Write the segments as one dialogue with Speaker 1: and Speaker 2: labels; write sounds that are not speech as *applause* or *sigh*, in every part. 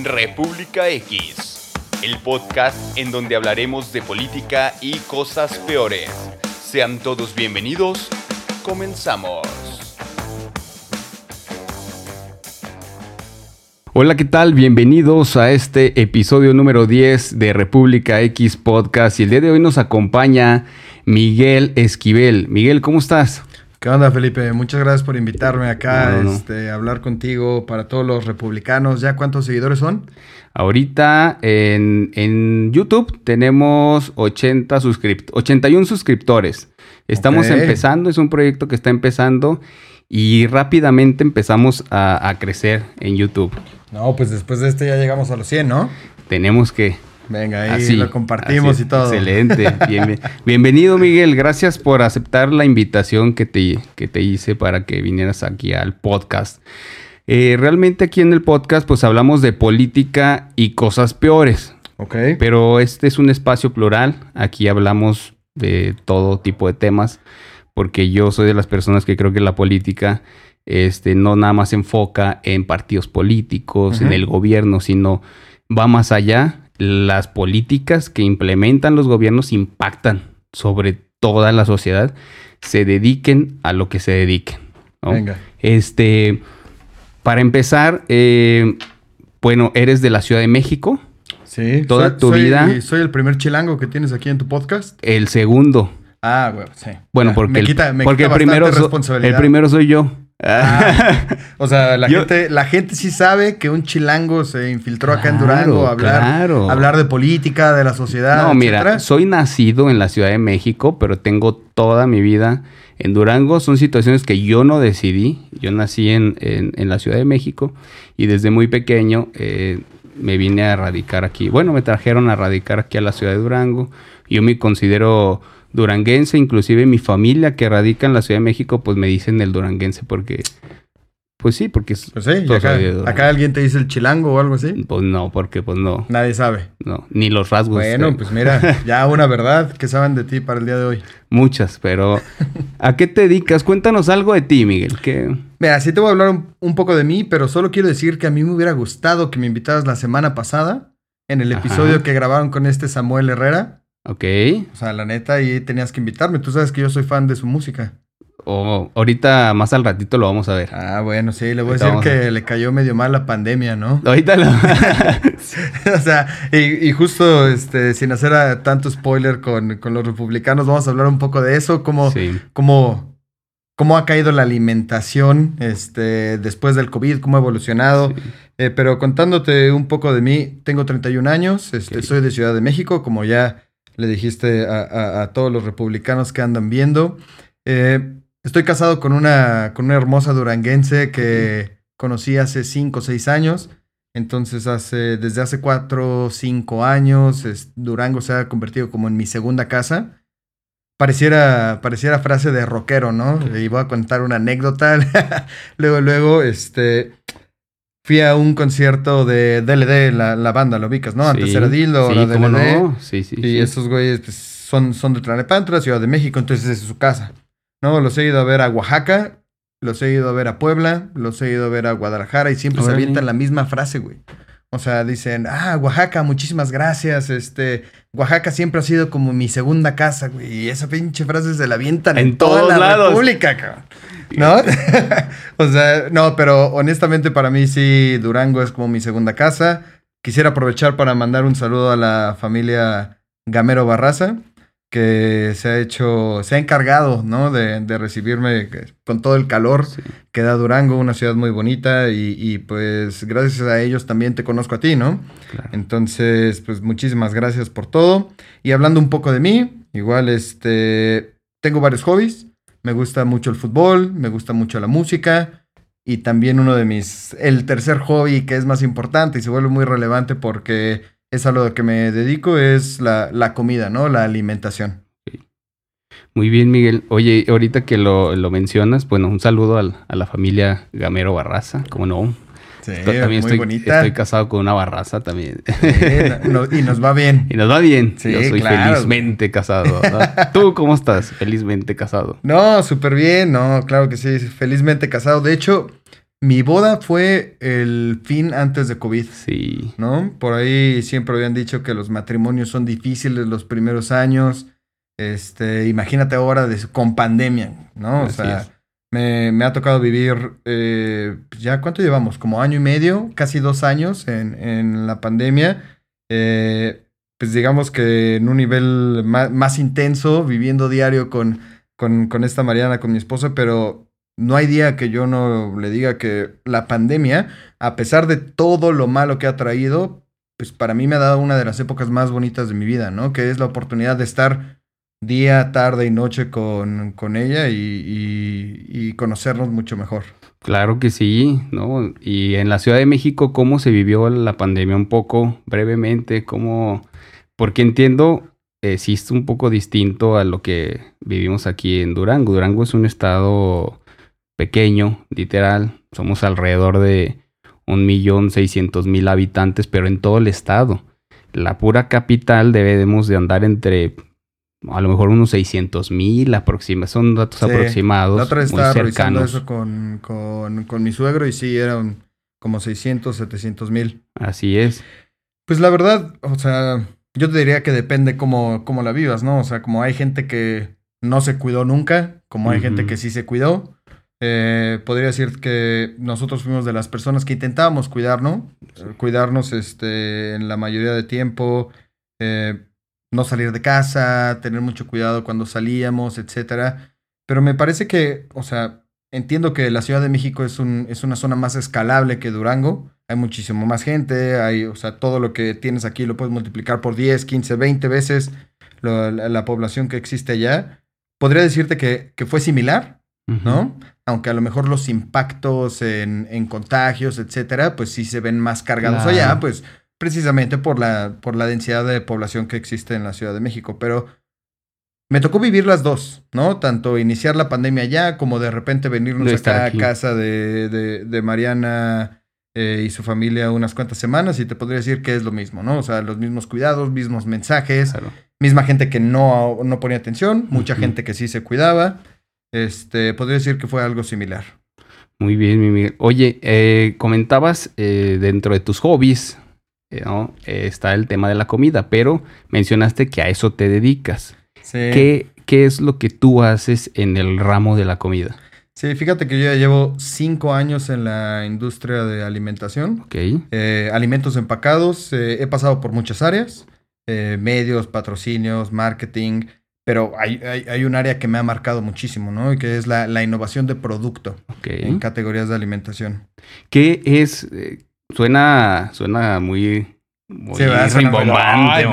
Speaker 1: República X, el podcast en donde hablaremos de política y cosas peores. Sean todos bienvenidos, comenzamos.
Speaker 2: Hola, ¿qué tal? Bienvenidos a este episodio número 10 de República X Podcast y el día de hoy nos acompaña Miguel Esquivel. Miguel, ¿cómo estás?
Speaker 3: ¿Qué onda, Felipe? Muchas gracias por invitarme acá Este, a hablar contigo para todos los republicanos. ¿Ya cuántos seguidores son?
Speaker 2: Ahorita en, YouTube tenemos 80 suscript 81 suscriptores. Estamos empezando, es un proyecto que está empezando y rápidamente empezamos a, a crecer en YouTube.
Speaker 3: No, pues después de este ya llegamos a los 100, ¿no?
Speaker 2: Tenemos que,
Speaker 3: Venga, ahí lo compartimos y todo.
Speaker 2: Excelente. *laughs* bienvenido, Miguel. Gracias por aceptar la invitación que te, que te hice para que vinieras aquí al podcast. Eh, realmente aquí en el podcast pues hablamos de política y cosas peores.
Speaker 3: Ok.
Speaker 2: Pero este es un espacio plural. Aquí hablamos de todo tipo de temas porque yo soy de las personas que creo que la política este, no nada más se enfoca en partidos políticos, en el gobierno, sino va más allá las políticas que implementan los gobiernos impactan sobre toda la sociedad, se dediquen a lo que se dediquen.
Speaker 3: Venga.
Speaker 2: Este, para empezar, eh, bueno, eres de la Ciudad de México.
Speaker 3: Sí.
Speaker 2: Toda tu vida.
Speaker 3: Soy el primer chilango que tienes aquí en tu podcast.
Speaker 2: El segundo.
Speaker 3: Ah, bueno, sí.
Speaker 2: Bueno, porque, el, porque primero, el primero soy yo.
Speaker 3: Ah, o sea, la, gente, la gente sí sabe que un chilango se infiltró acá en Durango a hablar, hablar de política, de la sociedad.
Speaker 2: No, mira, soy nacido en la Ciudad de México, pero tengo toda mi vida en Durango. Son situaciones que yo no decidí. Yo nací en, en, la Ciudad de México y desde muy pequeño eh, me vine a radicar aquí. Bueno, me trajeron a radicar aquí a la Ciudad de Durango. Yo me considero duranguense, inclusive mi familia que radica en la Ciudad de México, pues me dicen el duranguense porque, pues sí, porque
Speaker 3: pues sí, acá, acá, alguien te dice el chilango o algo así.
Speaker 2: Pues no, porque pues no.
Speaker 3: Nadie sabe.
Speaker 2: No, ni los rasgos.
Speaker 3: Bueno, pues mira, *laughs* ya una verdad que saben de ti para el día de hoy.
Speaker 2: Muchas, pero ¿a qué te dedicas? Cuéntanos algo de ti, Miguel. Que...
Speaker 3: Mira, sí te voy a hablar un, poco de mí, pero solo quiero decir que a mí me hubiera gustado que me invitaras la semana pasada en el episodio que grabaron con este Samuel Herrera.
Speaker 2: Ok.
Speaker 3: O sea, la neta, ahí tenías que invitarme. Tú sabes que yo soy fan de su música.
Speaker 2: Oh, ahorita más al ratito lo vamos a ver.
Speaker 3: Ah, bueno, sí, le voy a decir que le cayó medio mal la pandemia, ¿no? *laughs*
Speaker 2: Ahorita lo. *laughs*
Speaker 3: o sea, y, justo este, sin hacer tanto spoiler con, los republicanos, vamos a hablar un poco de eso, cómo, cómo, cómo ha caído la alimentación este, después del COVID, cómo ha evolucionado. Eh, pero contándote un poco de mí, tengo 31 años, este, soy de Ciudad de México, como ya le dijiste a, todos los republicanos que andan viendo. Eh, estoy casado con una, con una hermosa duranguense que conocí hace 5 o 6 años. Entonces, hace, desde hace 4 o 5 años, Durango se ha convertido como en mi segunda casa. Pareciera, pareciera frase de rockero, ¿no? Y voy a contar una anécdota. *laughs* luego, luego, este, fui a un concierto de DLD, la, la banda, lo ubicas, ¿no? Antes era Dildo,
Speaker 2: sí,
Speaker 3: DLD.
Speaker 2: No? Sí, sí,
Speaker 3: y esos güeyes pues, son, son de Tlalnepantla, Ciudad de México, entonces es su casa. ¿No? Los he ido a ver a Oaxaca, los he ido a ver a Puebla, los he ido a ver a Guadalajara y siempre se avientan la misma frase, güey. O sea, dicen, ah, Oaxaca, muchísimas gracias. Este, Oaxaca siempre ha sido como mi segunda casa, güey. Y esa pinche frase se la avientan en, toda la República, cabrón. ¿No? *laughs* o sea, no, pero honestamente para mí sí, Durango es como mi segunda casa. Quisiera aprovechar para mandar un saludo a la familia Gamero Barraza que se ha hecho, se ha encargado, ¿no? De, de recibirme con todo el calor que da Durango, una ciudad muy bonita y, y, pues gracias a ellos también te conozco a ti, ¿no? Entonces, pues muchísimas gracias por todo. Y hablando un poco de mí, igual este, tengo varios hobbies, me gusta mucho el fútbol, me gusta mucho la música y también uno de mis, el tercer hobby que es más importante y se vuelve muy relevante porque es a lo que me dedico, es la, comida, ¿no? La alimentación.
Speaker 2: Muy bien, Miguel. Oye, ahorita que lo, mencionas, bueno, un saludo a la familia Gamero Barraza, ¿cómo no?
Speaker 3: Sí, también muy
Speaker 2: estoy,
Speaker 3: bonita.
Speaker 2: Estoy casado con una barraza también.
Speaker 3: y nos va bien. *laughs*
Speaker 2: Y nos va bien. Sí, Yo soy felizmente casado. *laughs* ¿Tú cómo estás? Felizmente casado.
Speaker 3: No, súper bien. No, claro que sí. Felizmente casado. De hecho, mi boda fue el fin antes de COVID.
Speaker 2: Sí.
Speaker 3: ¿No? Por ahí siempre habían dicho que los matrimonios son difíciles los primeros años. Este, imagínate ahora con pandemia, ¿no? o sea, me, me, ha tocado vivir, eh, ya cuánto llevamos, como año y medio, casi dos años en, en la pandemia. Eh, pues digamos que en un nivel más, más intenso, viviendo diario con, con, con, esta Mariana, con mi esposa, pero no hay día que yo no le diga que la pandemia, a pesar de todo lo malo que ha traído, pues para mí me ha dado una de las épocas más bonitas de mi vida, ¿no? Que es la oportunidad de estar día, tarde y noche con, con ella y, y, conocernos mucho mejor.
Speaker 2: Claro que sí, ¿no? Y en la Ciudad de México, ¿cómo se vivió la pandemia? Un poco brevemente, ¿cómo? Porque entiendo, existe un poco distinto a lo que vivimos aquí en Durango. Durango es un estado pequeño, literal. Somos alrededor de un millón seiscientos mil habitantes, pero en todo el estado. La pura capital debemos de andar entre a lo mejor unos 600 mil aproximadamente, son datos aproximados.
Speaker 3: La otra estaba revisando eso con, con, con, mi suegro y sí, eran como 600, 700 mil.
Speaker 2: Así es.
Speaker 3: Pues la verdad, o sea, yo te diría que depende cómo, cómo la vivas, ¿no? O sea, como hay gente que no se cuidó nunca, como hay gente que sí se cuidó. Eh, podría decir que nosotros fuimos de las personas que intentábamos cuidarnos, cuidarnos este, en la mayoría de tiempo. Eh, no salir de casa, tener mucho cuidado cuando salíamos, etcétera. Pero me parece que, o sea, entiendo que la Ciudad de México es, un, es una zona más escalable que Durango. Hay muchísimo más gente, hay, o sea, todo lo que tienes aquí lo puedes multiplicar por 10, 15, 20 veces la, población que existe allá. Podría decirte que, que fue similar, ¿no? Aunque a lo mejor los impactos en, en, contagios, etcétera, pues sí se ven más cargados allá, pues precisamente por la, por la densidad de población que existe en la Ciudad de México. Pero me tocó vivir las dos, ¿no? Tanto iniciar la pandemia allá como de repente venirnos acá a casa de, de, Mariana eh, y su familia unas cuantas semanas y te podría decir que es lo mismo, ¿no? O sea, los mismos cuidados, mismos mensajes, misma gente que no, no ponía atención, mucha gente que sí se cuidaba. Este, podría decir que fue algo similar.
Speaker 2: Muy bien, Miguel. Oye, eh, comentabas eh, dentro de tus hobbies, ¿no? está el tema de la comida, pero mencionaste que a eso te dedicas. ¿Qué, ¿Qué, es lo que tú haces en el ramo de la comida?
Speaker 3: Sí, fíjate que yo ya llevo cinco años en la industria de alimentación.
Speaker 2: Ok.
Speaker 3: Eh, alimentos empacados. Eh, he pasado por muchas áreas. Eh, medios, patrocinios, marketing. Pero hay, hay, un área que me ha marcado muchísimo, ¿no? Y que es la, la innovación de producto en categorías de alimentación.
Speaker 2: ¿Qué es, Suena, suena muy,
Speaker 3: muy rimbombante,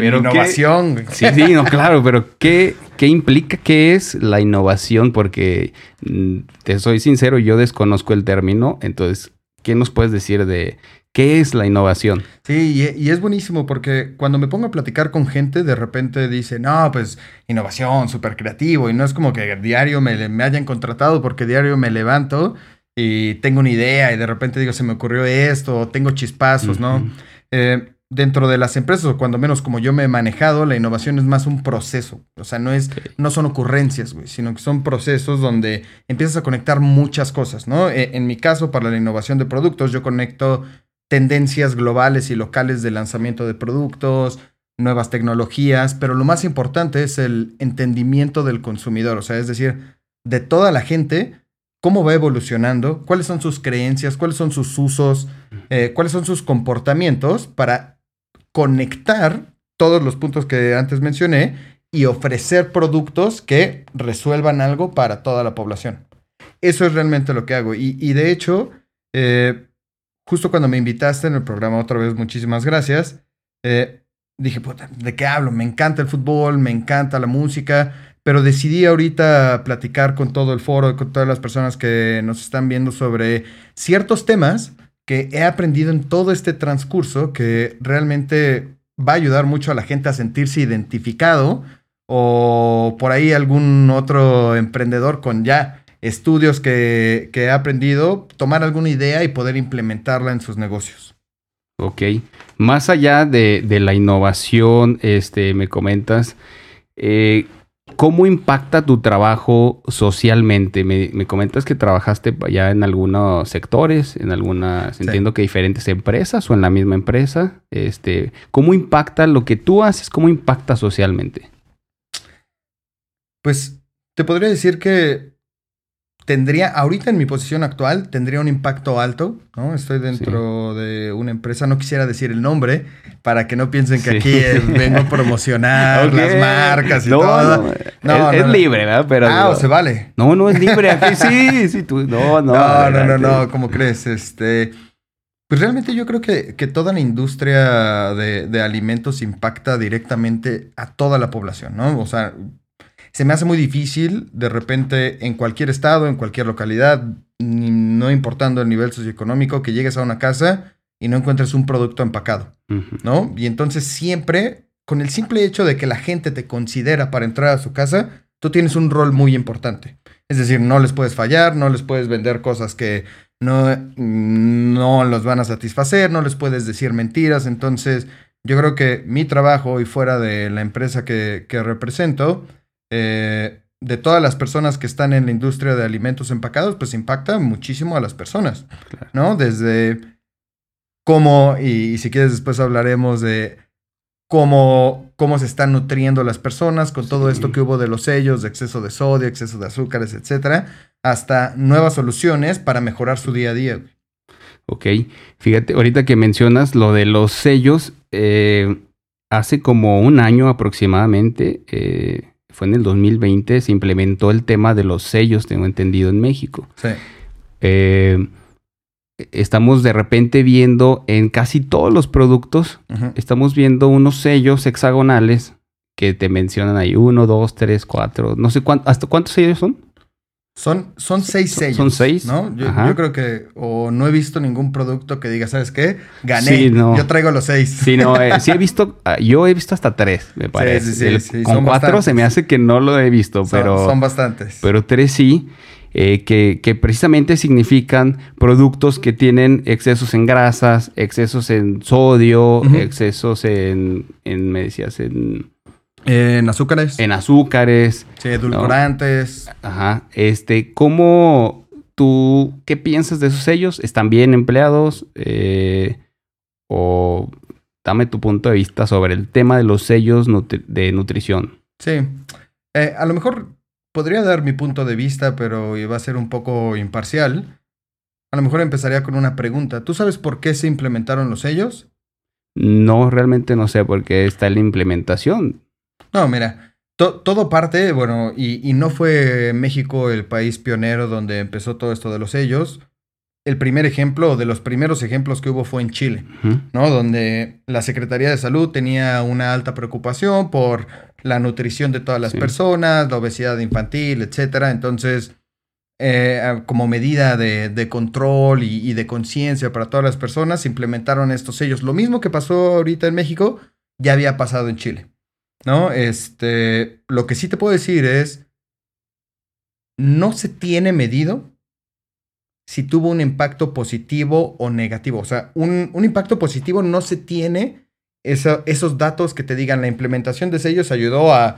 Speaker 3: pero innovación.
Speaker 2: sí, sí, no, claro, pero ¿qué, ¿qué implica? ¿Qué es la innovación? Porque mm, te soy sincero, yo desconozco el término, entonces, ¿qué nos puedes decir de qué es la innovación?
Speaker 3: Sí, y, es buenísimo porque cuando me pongo a platicar con gente, de repente dice, no, pues innovación, súper creativo, y no es como que diario me, me hayan contratado porque diario me levanto y tengo una idea y de repente digo, se me ocurrió esto, tengo chispazos, ¿no? Eh, dentro de las empresas, o cuando menos como yo me he manejado, la innovación es más un proceso. O sea, no, es, no son ocurrencias, güey, sino que son procesos donde empiezas a conectar muchas cosas, ¿no? E, en mi caso, para la innovación de productos, yo conecto tendencias globales y locales de lanzamiento de productos, nuevas tecnologías, pero lo más importante es el entendimiento del consumidor, o sea, es decir, de toda la gente cómo va evolucionando, cuáles son sus creencias, cuáles son sus usos, eh, cuáles son sus comportamientos para conectar todos los puntos que antes mencioné y ofrecer productos que resuelvan algo para toda la población. Eso es realmente lo que hago. Y, de hecho, eh, justo cuando me invitaste en el programa otra vez, muchísimas gracias, eh, dije, ¿de qué hablo? Me encanta el fútbol, me encanta la música, pero decidí ahorita platicar con todo el foro con todas las personas que nos están viendo sobre ciertos temas que he aprendido en todo este transcurso que realmente va a ayudar mucho a la gente a sentirse identificado o por ahí algún otro emprendedor con ya estudios que, que ha aprendido, tomar alguna idea y poder implementarla en sus negocios.
Speaker 2: Ok. Más allá de, de la innovación, este, me comentas, eh, ¿Cómo impacta tu trabajo socialmente? Me, comentas que trabajaste ya en algunos sectores, en algunas, entiendo que diferentes empresas o en la misma empresa. Este, ¿Cómo impacta lo que tú haces? ¿Cómo impacta socialmente?
Speaker 3: Pues te podría decir que tendría, ahorita en mi posición actual, tendría un impacto alto, ¿no? Estoy dentro de una empresa, no quisiera decir el nombre, para que no piensen que aquí vengo a promocionar *laughs* las marcas y todo.
Speaker 2: No, es, libre, ¿verdad? Pero,
Speaker 3: ah, o se vale.
Speaker 2: No, no es libre, aquí *laughs* sí, sí, tú, no, no.
Speaker 3: No, no, no, no, ¿cómo crees? Este... Pues realmente yo creo que, que toda la industria de, de, alimentos impacta directamente a toda la población, ¿no? O sea, se me hace muy difícil de repente en cualquier estado, en cualquier localidad, no importando el nivel socioeconómico, que llegues a una casa y no encuentres un producto empacado, ¿no? Y entonces siempre, con el simple hecho de que la gente te considera para entrar a su casa, tú tienes un rol muy importante. Es decir, no les puedes fallar, no les puedes vender cosas que no, no los van a satisfacer, no les puedes decir mentiras. Entonces, yo creo que mi trabajo y fuera de la empresa que, que represento, eh, de todas las personas que están en la industria de alimentos empacados, pues impacta muchísimo a las personas, ¿no? Desde cómo, y, si quieres después hablaremos de cómo, cómo se están nutriendo las personas con todo esto que hubo de los sellos, de exceso de sodio, exceso de azúcares, etcétera, hasta nuevas soluciones para mejorar su día a día.
Speaker 2: Ok, fíjate, ahorita que mencionas lo de los sellos, eh, hace como un año aproximadamente, eh, fue en el 2020, se implementó el tema de los sellos, tengo entendido, en México. Sí. Eh, estamos de repente viendo en casi todos los productos, estamos viendo unos sellos hexagonales que te mencionan ahí, uno, dos, tres, cuatro, no sé cuánto, ¿hasta cuántos sellos son?
Speaker 3: Son, son seis sellos.
Speaker 2: Son seis.
Speaker 3: ¿no? Yo, creo que, o no he visto ningún producto que diga, ¿sabes qué? Gané. Yo traigo los seis.
Speaker 2: Sí, no, eh, sí he *laughs* visto, ah, yo he visto hasta tres, me parece. Sí, sí, sí, con cuatro se me hace que no lo he visto, pero.
Speaker 3: Son bastantes.
Speaker 2: Pero tres sí. Eh, que, que, precisamente significan productos que tienen excesos en grasas, excesos en sodio, excesos en, en, me decías, en
Speaker 3: en azúcares.
Speaker 2: En azúcares.
Speaker 3: Sí, edulcorantes.
Speaker 2: Ajá. Este, ¿cómo tú, qué piensas de esos sellos? ¿Están bien empleados? Eh, o dame tu punto de vista sobre el tema de los sellos de nutrición.
Speaker 3: Sí. Eh, a lo mejor podría dar mi punto de vista, pero va a ser un poco imparcial. A lo mejor empezaría con una pregunta. ¿Tú sabes por qué se implementaron los sellos?
Speaker 2: No, realmente no sé por qué está la implementación.
Speaker 3: No, mira, todo parte, bueno, y, no fue México el país pionero donde empezó todo esto de los sellos. El primer ejemplo, de los primeros ejemplos que hubo fue en Chile, ¿no? Donde la Secretaría de Salud tenía una alta preocupación por la nutrición de todas las personas, la obesidad infantil, etcétera. Entonces, eh, como medida de, control y, y de conciencia para todas las personas, implementaron estos sellos. Lo mismo que pasó ahorita en México, ya había pasado en Chile. ¿No? Este, lo que sí te puedo decir es, no se tiene medido si tuvo un impacto positivo o negativo. O sea, un, impacto positivo no se tiene esos datos que te digan la implementación de sellos ayudó a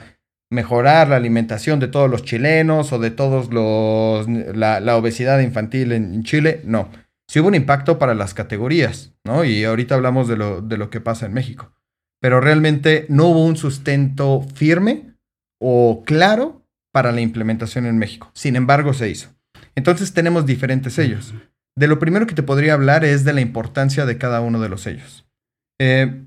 Speaker 3: mejorar la alimentación de todos los chilenos o de todos los la, obesidad infantil en, Chile. No. Sí hubo un impacto para las categorías, ¿no? Y ahorita hablamos de lo, de lo que pasa en México pero realmente no hubo un sustento firme o claro para la implementación en México. Sin embargo, se hizo. Entonces tenemos diferentes sellos. De lo primero que te podría hablar es de la importancia de cada uno de los sellos. Eh,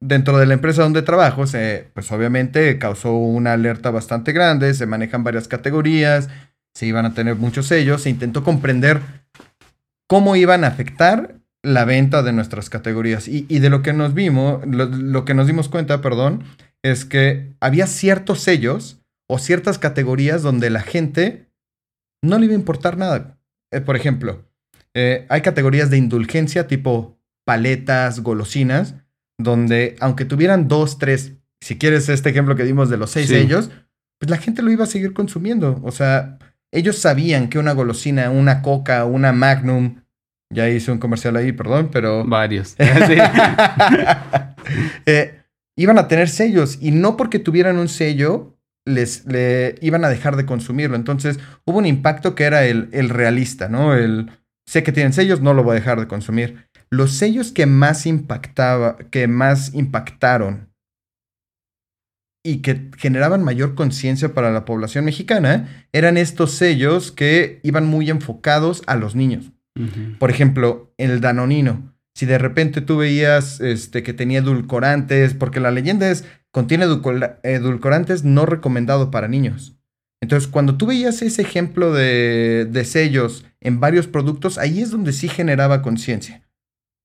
Speaker 3: dentro de la empresa donde trabajo, se, pues obviamente causó una alerta bastante grande, se manejan varias categorías, se iban a tener muchos sellos, se intentó comprender cómo iban a afectar la venta de nuestras categorías. Y, de lo que nos vimos, lo, que nos dimos cuenta, perdón, es que había ciertos sellos o ciertas categorías donde la gente no le iba a importar nada. Eh, por ejemplo, eh, hay categorías de indulgencia tipo paletas, golosinas, donde aunque tuvieran dos, tres, si quieres este ejemplo que dimos de los seis sellos, pues la gente lo iba a seguir consumiendo. O sea, ellos sabían que una golosina, una coca, una magnum, ya hice un comercial ahí, perdón, pero...
Speaker 2: Varios. *laughs*
Speaker 3: Eh, iban a tener sellos y no porque tuvieran un sello les le iban a dejar de consumirlo. Entonces hubo un impacto que era el, el realista, ¿no? El sé que tienen sellos, no lo voy a dejar de consumir. Los sellos que más impactaba, que más impactaron y que generaban mayor conciencia para la población mexicana eran estos sellos que iban muy enfocados a los niños. Por ejemplo, el danonino. Si de repente tú veías este, que tenía edulcorantes, porque la leyenda es, contiene edulcorantes no recomendado para niños. Entonces, cuando tú veías ese ejemplo de, sellos en varios productos, ahí es donde sí generaba conciencia.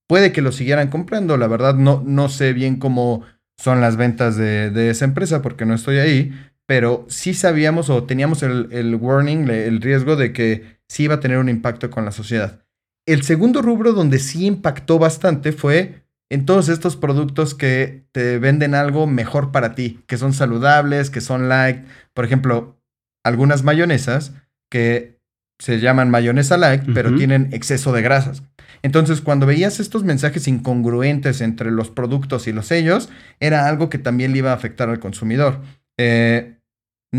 Speaker 3: Puede que lo siguieran comprando, la verdad no, no sé bien cómo son las ventas de, esa empresa porque no estoy ahí, pero sí sabíamos o teníamos el, el warning, el riesgo de que sí iba a tener un impacto con la sociedad. El segundo rubro donde sí impactó bastante fue en todos estos productos que te venden algo mejor para ti, que son saludables, que son light. Por ejemplo, algunas mayonesas que se llaman mayonesa light, pero tienen exceso de grasas. Entonces, cuando veías estos mensajes incongruentes entre los productos y los sellos, era algo que también le iba a afectar al consumidor. Eh,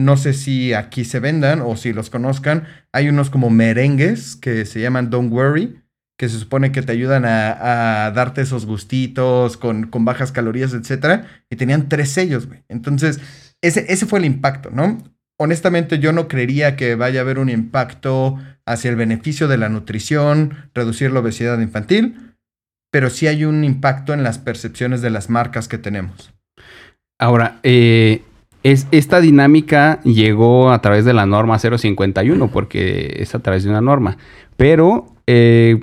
Speaker 3: no sé si aquí se vendan o si los conozcan. Hay unos como merengues que se llaman Don't Worry, que se supone que te ayudan a, darte esos gustitos con, con, bajas calorías, etc. Y tenían tres sellos, güey. Entonces, ese, ese fue el impacto, ¿no? honestamente yo no creería que vaya a haber un impacto hacia el beneficio de la nutrición, reducir la obesidad infantil, pero sí hay un impacto en las percepciones de las marcas que tenemos.
Speaker 2: Ahora, eh, es, esta dinámica llegó a través de la norma 051, porque es a través de una norma, pero eh,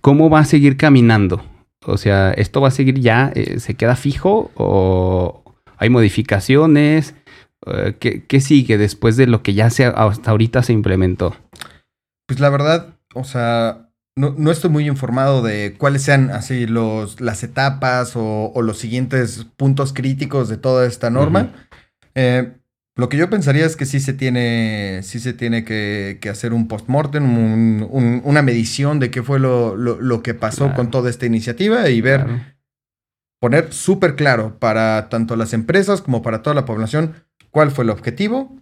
Speaker 2: ¿cómo va a seguir caminando? O sea, ¿esto va a seguir ya? Eh, ¿Se queda fijo o hay modificaciones? Eh, ¿qué, sigue después de lo que ya se, hasta ahorita se implementó?
Speaker 3: Pues la verdad, o sea, no, estoy muy informado de cuáles sean así los, las etapas o, los siguientes puntos críticos de toda esta norma. Eh, lo que yo pensaría es que sí se tiene, sí se tiene que, hacer un postmortem, un, una medición de qué fue lo, lo, que pasó con toda esta iniciativa y ver, poner súper claro para tanto las empresas como para toda la población cuál fue el objetivo,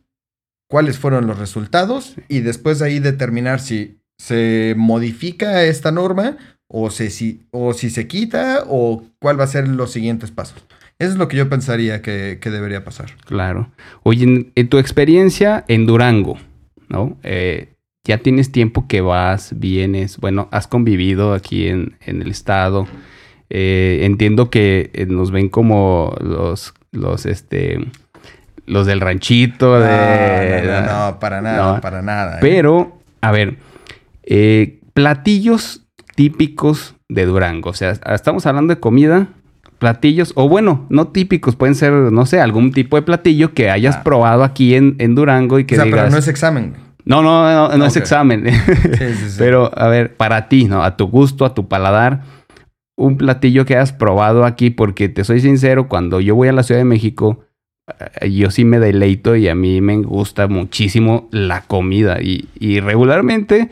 Speaker 3: cuáles fueron los resultados y después de ahí determinar si se modifica esta norma o, si, o si se quita o cuál va a ser los siguientes pasos. Eso es lo que yo pensaría que, debería pasar.
Speaker 2: Claro. Oye, en, tu experiencia en Durango, ¿no? Eh, ya tienes tiempo que vas, vienes, bueno, has convivido aquí en, el estado. Eh, entiendo que eh, nos ven como los, los, este, los del ranchito. De,
Speaker 3: no, no, no, para nada, para nada.
Speaker 2: ¿eh? Pero, a ver, eh, platillos típicos de Durango. O sea, estamos hablando de comida, platillos, o bueno, no típicos, pueden ser, no sé, algún tipo de platillo que hayas ah. probado aquí en, en, Durango y que o sea, pero
Speaker 3: no es examen.
Speaker 2: No, no, no, no es examen. Sí, sí, *laughs* sí. Pero, a ver, para ti, ¿no? A tu gusto, a tu paladar, un platillo que hayas probado aquí, porque te soy sincero, cuando yo voy a la Ciudad de México, eh, yo sí me deleito y a mí me gusta muchísimo la comida. Y, regularmente,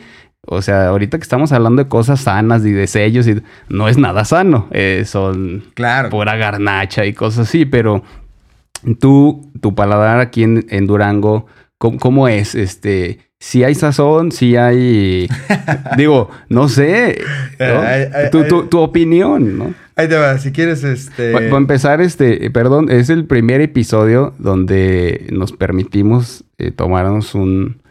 Speaker 2: o sea, ahorita que estamos hablando de cosas sanas y de sellos, y no es nada sano. Eh, son
Speaker 3: claro.
Speaker 2: pura garnacha y cosas así, pero tú, tu paladar aquí en, Durango, ¿cómo, es? Este, si hay sazón, si hay. *laughs* digo, no sé. tu, tu, opinión, ¿no?
Speaker 3: Ahí te va, si quieres, este.
Speaker 2: Para empezar, este, perdón, es el primer episodio donde nos permitimos eh, tomarnos un,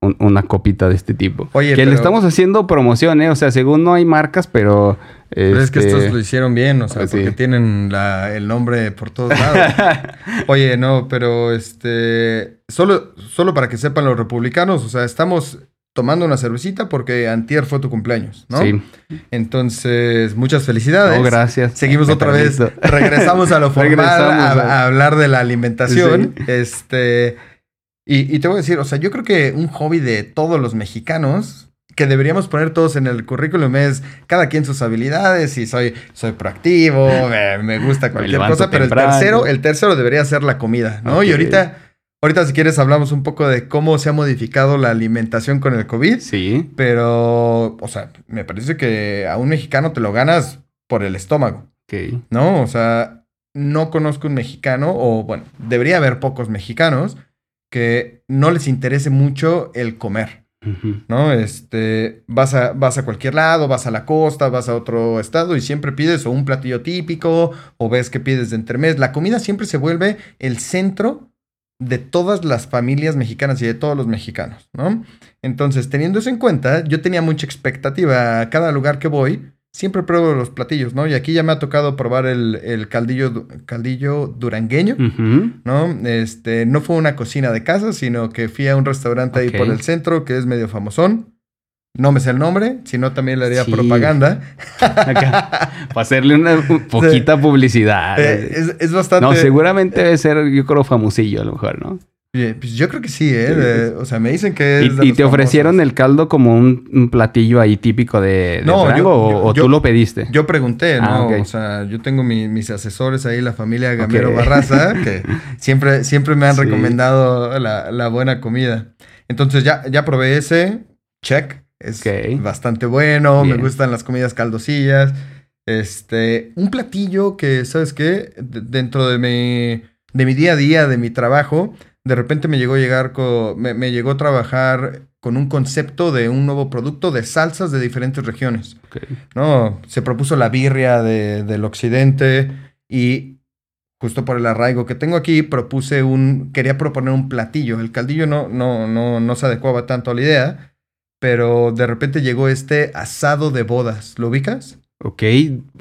Speaker 2: una copita de este tipo. Oye, que le estamos haciendo promoción, ¿eh? O sea, según no hay marcas, pero.
Speaker 3: Pero es que estos este, lo hicieron bien, o sea, pues porque tienen el nombre por todos lados. *laughs* Oye, no, pero este. Solo, solo para que sepan los republicanos, o sea, estamos tomando una cervecita porque antier fue tu cumpleaños, ¿no? Sí. Entonces, muchas felicidades.
Speaker 2: Oh, gracias.
Speaker 3: Seguimos otra vez, regresamos a lo *laughs* formal, a, hablar de la alimentación. Este, y, te voy a decir, o sea, yo creo que un hobby de todos los mexicanos que deberíamos poner todos en el currículum es cada quien sus habilidades y soy, soy proactivo, *laughs* me, gusta cualquier cosa, pero el tercero, el tercero debería ser la comida, ¿no? Y ahorita Ahorita, si quieres, hablamos un poco de cómo se ha modificado la alimentación con el COVID.
Speaker 2: Sí.
Speaker 3: Pero, o sea, me parece que a un mexicano te lo ganas por el estómago.
Speaker 2: Ok.
Speaker 3: ¿No? O sea, no conozco un mexicano, o bueno, debería haber pocos mexicanos que no les interese mucho el comer. ¿No? Este, vas a, vas a cualquier lado, vas a la costa, vas a otro estado y siempre pides o un platillo típico o ves que pides de entremés. La comida siempre se vuelve el centro de todas las familias mexicanas y de todos los mexicanos, ¿no? Entonces, teniendo eso en cuenta, yo tenía mucha expectativa a cada lugar que voy siempre pruebo los platillos, ¿no? Y aquí ya me ha tocado probar el, caldillo, caldillo durangueño, ¿no? Este, no fue una cocina de casa, sino que fui a un restaurante ahí por el centro que es medio famosón. No me sé el nombre, sino también le haría propaganda. *laughs*
Speaker 2: para hacerle una poquita publicidad.
Speaker 3: Eh, es, es, bastante.
Speaker 2: No, seguramente debe ser, yo creo, famosillo a lo mejor, ¿no?
Speaker 3: Pues yo creo que sí, ¿eh? o sea, me dicen que
Speaker 2: es. ¿Y, te ofrecieron el caldo como un, platillo ahí típico de, no, o, tú lo pediste?
Speaker 3: Yo pregunté, ah, ¿no? O sea, yo tengo mis asesores ahí, la familia Gamero Barraza, que *laughs* siempre, siempre me han recomendado la, buena comida. Entonces ya, ya probé ese, check. Es bastante bueno, me gustan las comidas caldosillas. Este, un platillo que, ¿sabes qué? dentro de mi, de mi día a día, de mi trabajo de repente me llegó a llegar, me, llegó a trabajar con un concepto de un nuevo producto de salsas de diferentes regiones. ¿no? Se propuso la birria del occidente y justo por el arraigo que tengo aquí, propuse un, quería proponer un platillo. El caldillo no, no, no, no se adecuaba tanto a la idea, pero de repente llegó este asado de bodas. ¿Lo ubicas?
Speaker 2: Ok,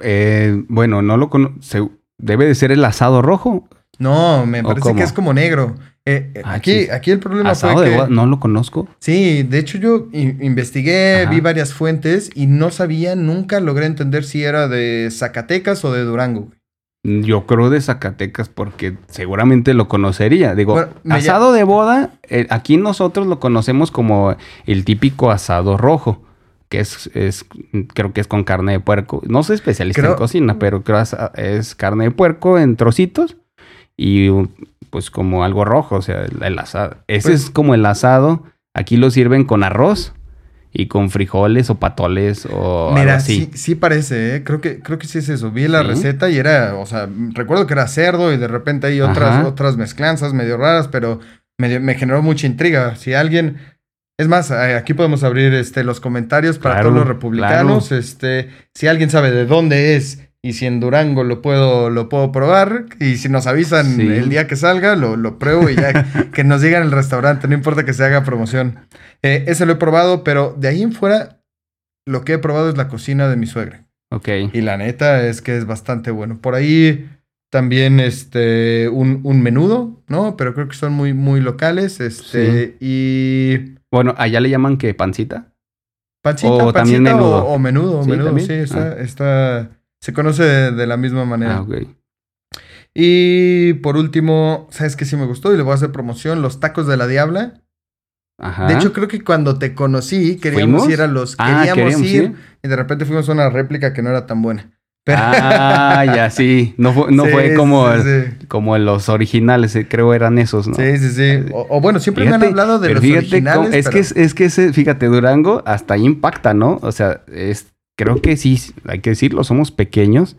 Speaker 2: eh, bueno, no lo conozco. ¿Debe de ser el asado rojo?
Speaker 3: No, me parece que es como negro. Eh, eh, ah, aquí, aquí el problema fue que...
Speaker 2: no lo conozco.
Speaker 3: Sí, de hecho yo investigué, vi varias fuentes y no sabía, nunca logré entender si era de Zacatecas o de Durango.
Speaker 2: Yo creo de Zacatecas porque seguramente lo conocería. Digo, asado de boda, eh, aquí nosotros lo conocemos como el típico asado rojo, que es, es creo que es con carne de puerco. No soy especialista en cocina, pero creo que es carne de puerco en trocitos y pues como algo rojo, o sea, el, asado. Ese pues es como el asado. Aquí lo sirven con arroz y con frijoles o patoles o
Speaker 3: Mira, así. Sí, sí parece, ¿eh? creo que creo que sí es eso. Vi la receta y era, o sea, recuerdo que era cerdo y de repente hay otras otras mezclanzas medio raras, pero me, me, generó mucha intriga. Si alguien es más, aquí podemos abrir este los comentarios para todos los republicanos, este, si alguien sabe de dónde es y si en Durango lo puedo, lo puedo probar. Y si nos avisan el día que salga, lo, lo pruebo y ya *laughs* que nos digan el restaurante. No importa que se haga promoción. Eh, ese lo he probado, pero de ahí en fuera, lo que he probado es la cocina de mi suegra.
Speaker 2: Ok.
Speaker 3: Y la neta es que es bastante bueno. Por ahí también este, un, un menudo, ¿no? Pero creo que son muy, muy locales. Este, y.
Speaker 2: Bueno, allá le llaman que pancita.
Speaker 3: Pancita, o también menudo. O, menudo, menudo, sí, está, ah. está se conoce de, la misma manera.
Speaker 2: Ah, ok.
Speaker 3: Y por último, ¿sabes qué sí me gustó? Y le voy a hacer promoción, los tacos de la Diabla. Ajá. De hecho, creo que cuando te conocí, queríamos ir a los... Ah, queríamos, ir, y de repente fuimos a una réplica que no era tan buena.
Speaker 2: Ah, ya sí. No fue, no *laughs* fue como, como los originales, eh, creo eran esos, ¿no?
Speaker 3: Sí, sí, sí. O, bueno, siempre me han hablado de los originales.
Speaker 2: es, que, es que ese, fíjate, Durango hasta ahí impacta, ¿no? O sea, es creo que sí, hay que decirlo, somos pequeños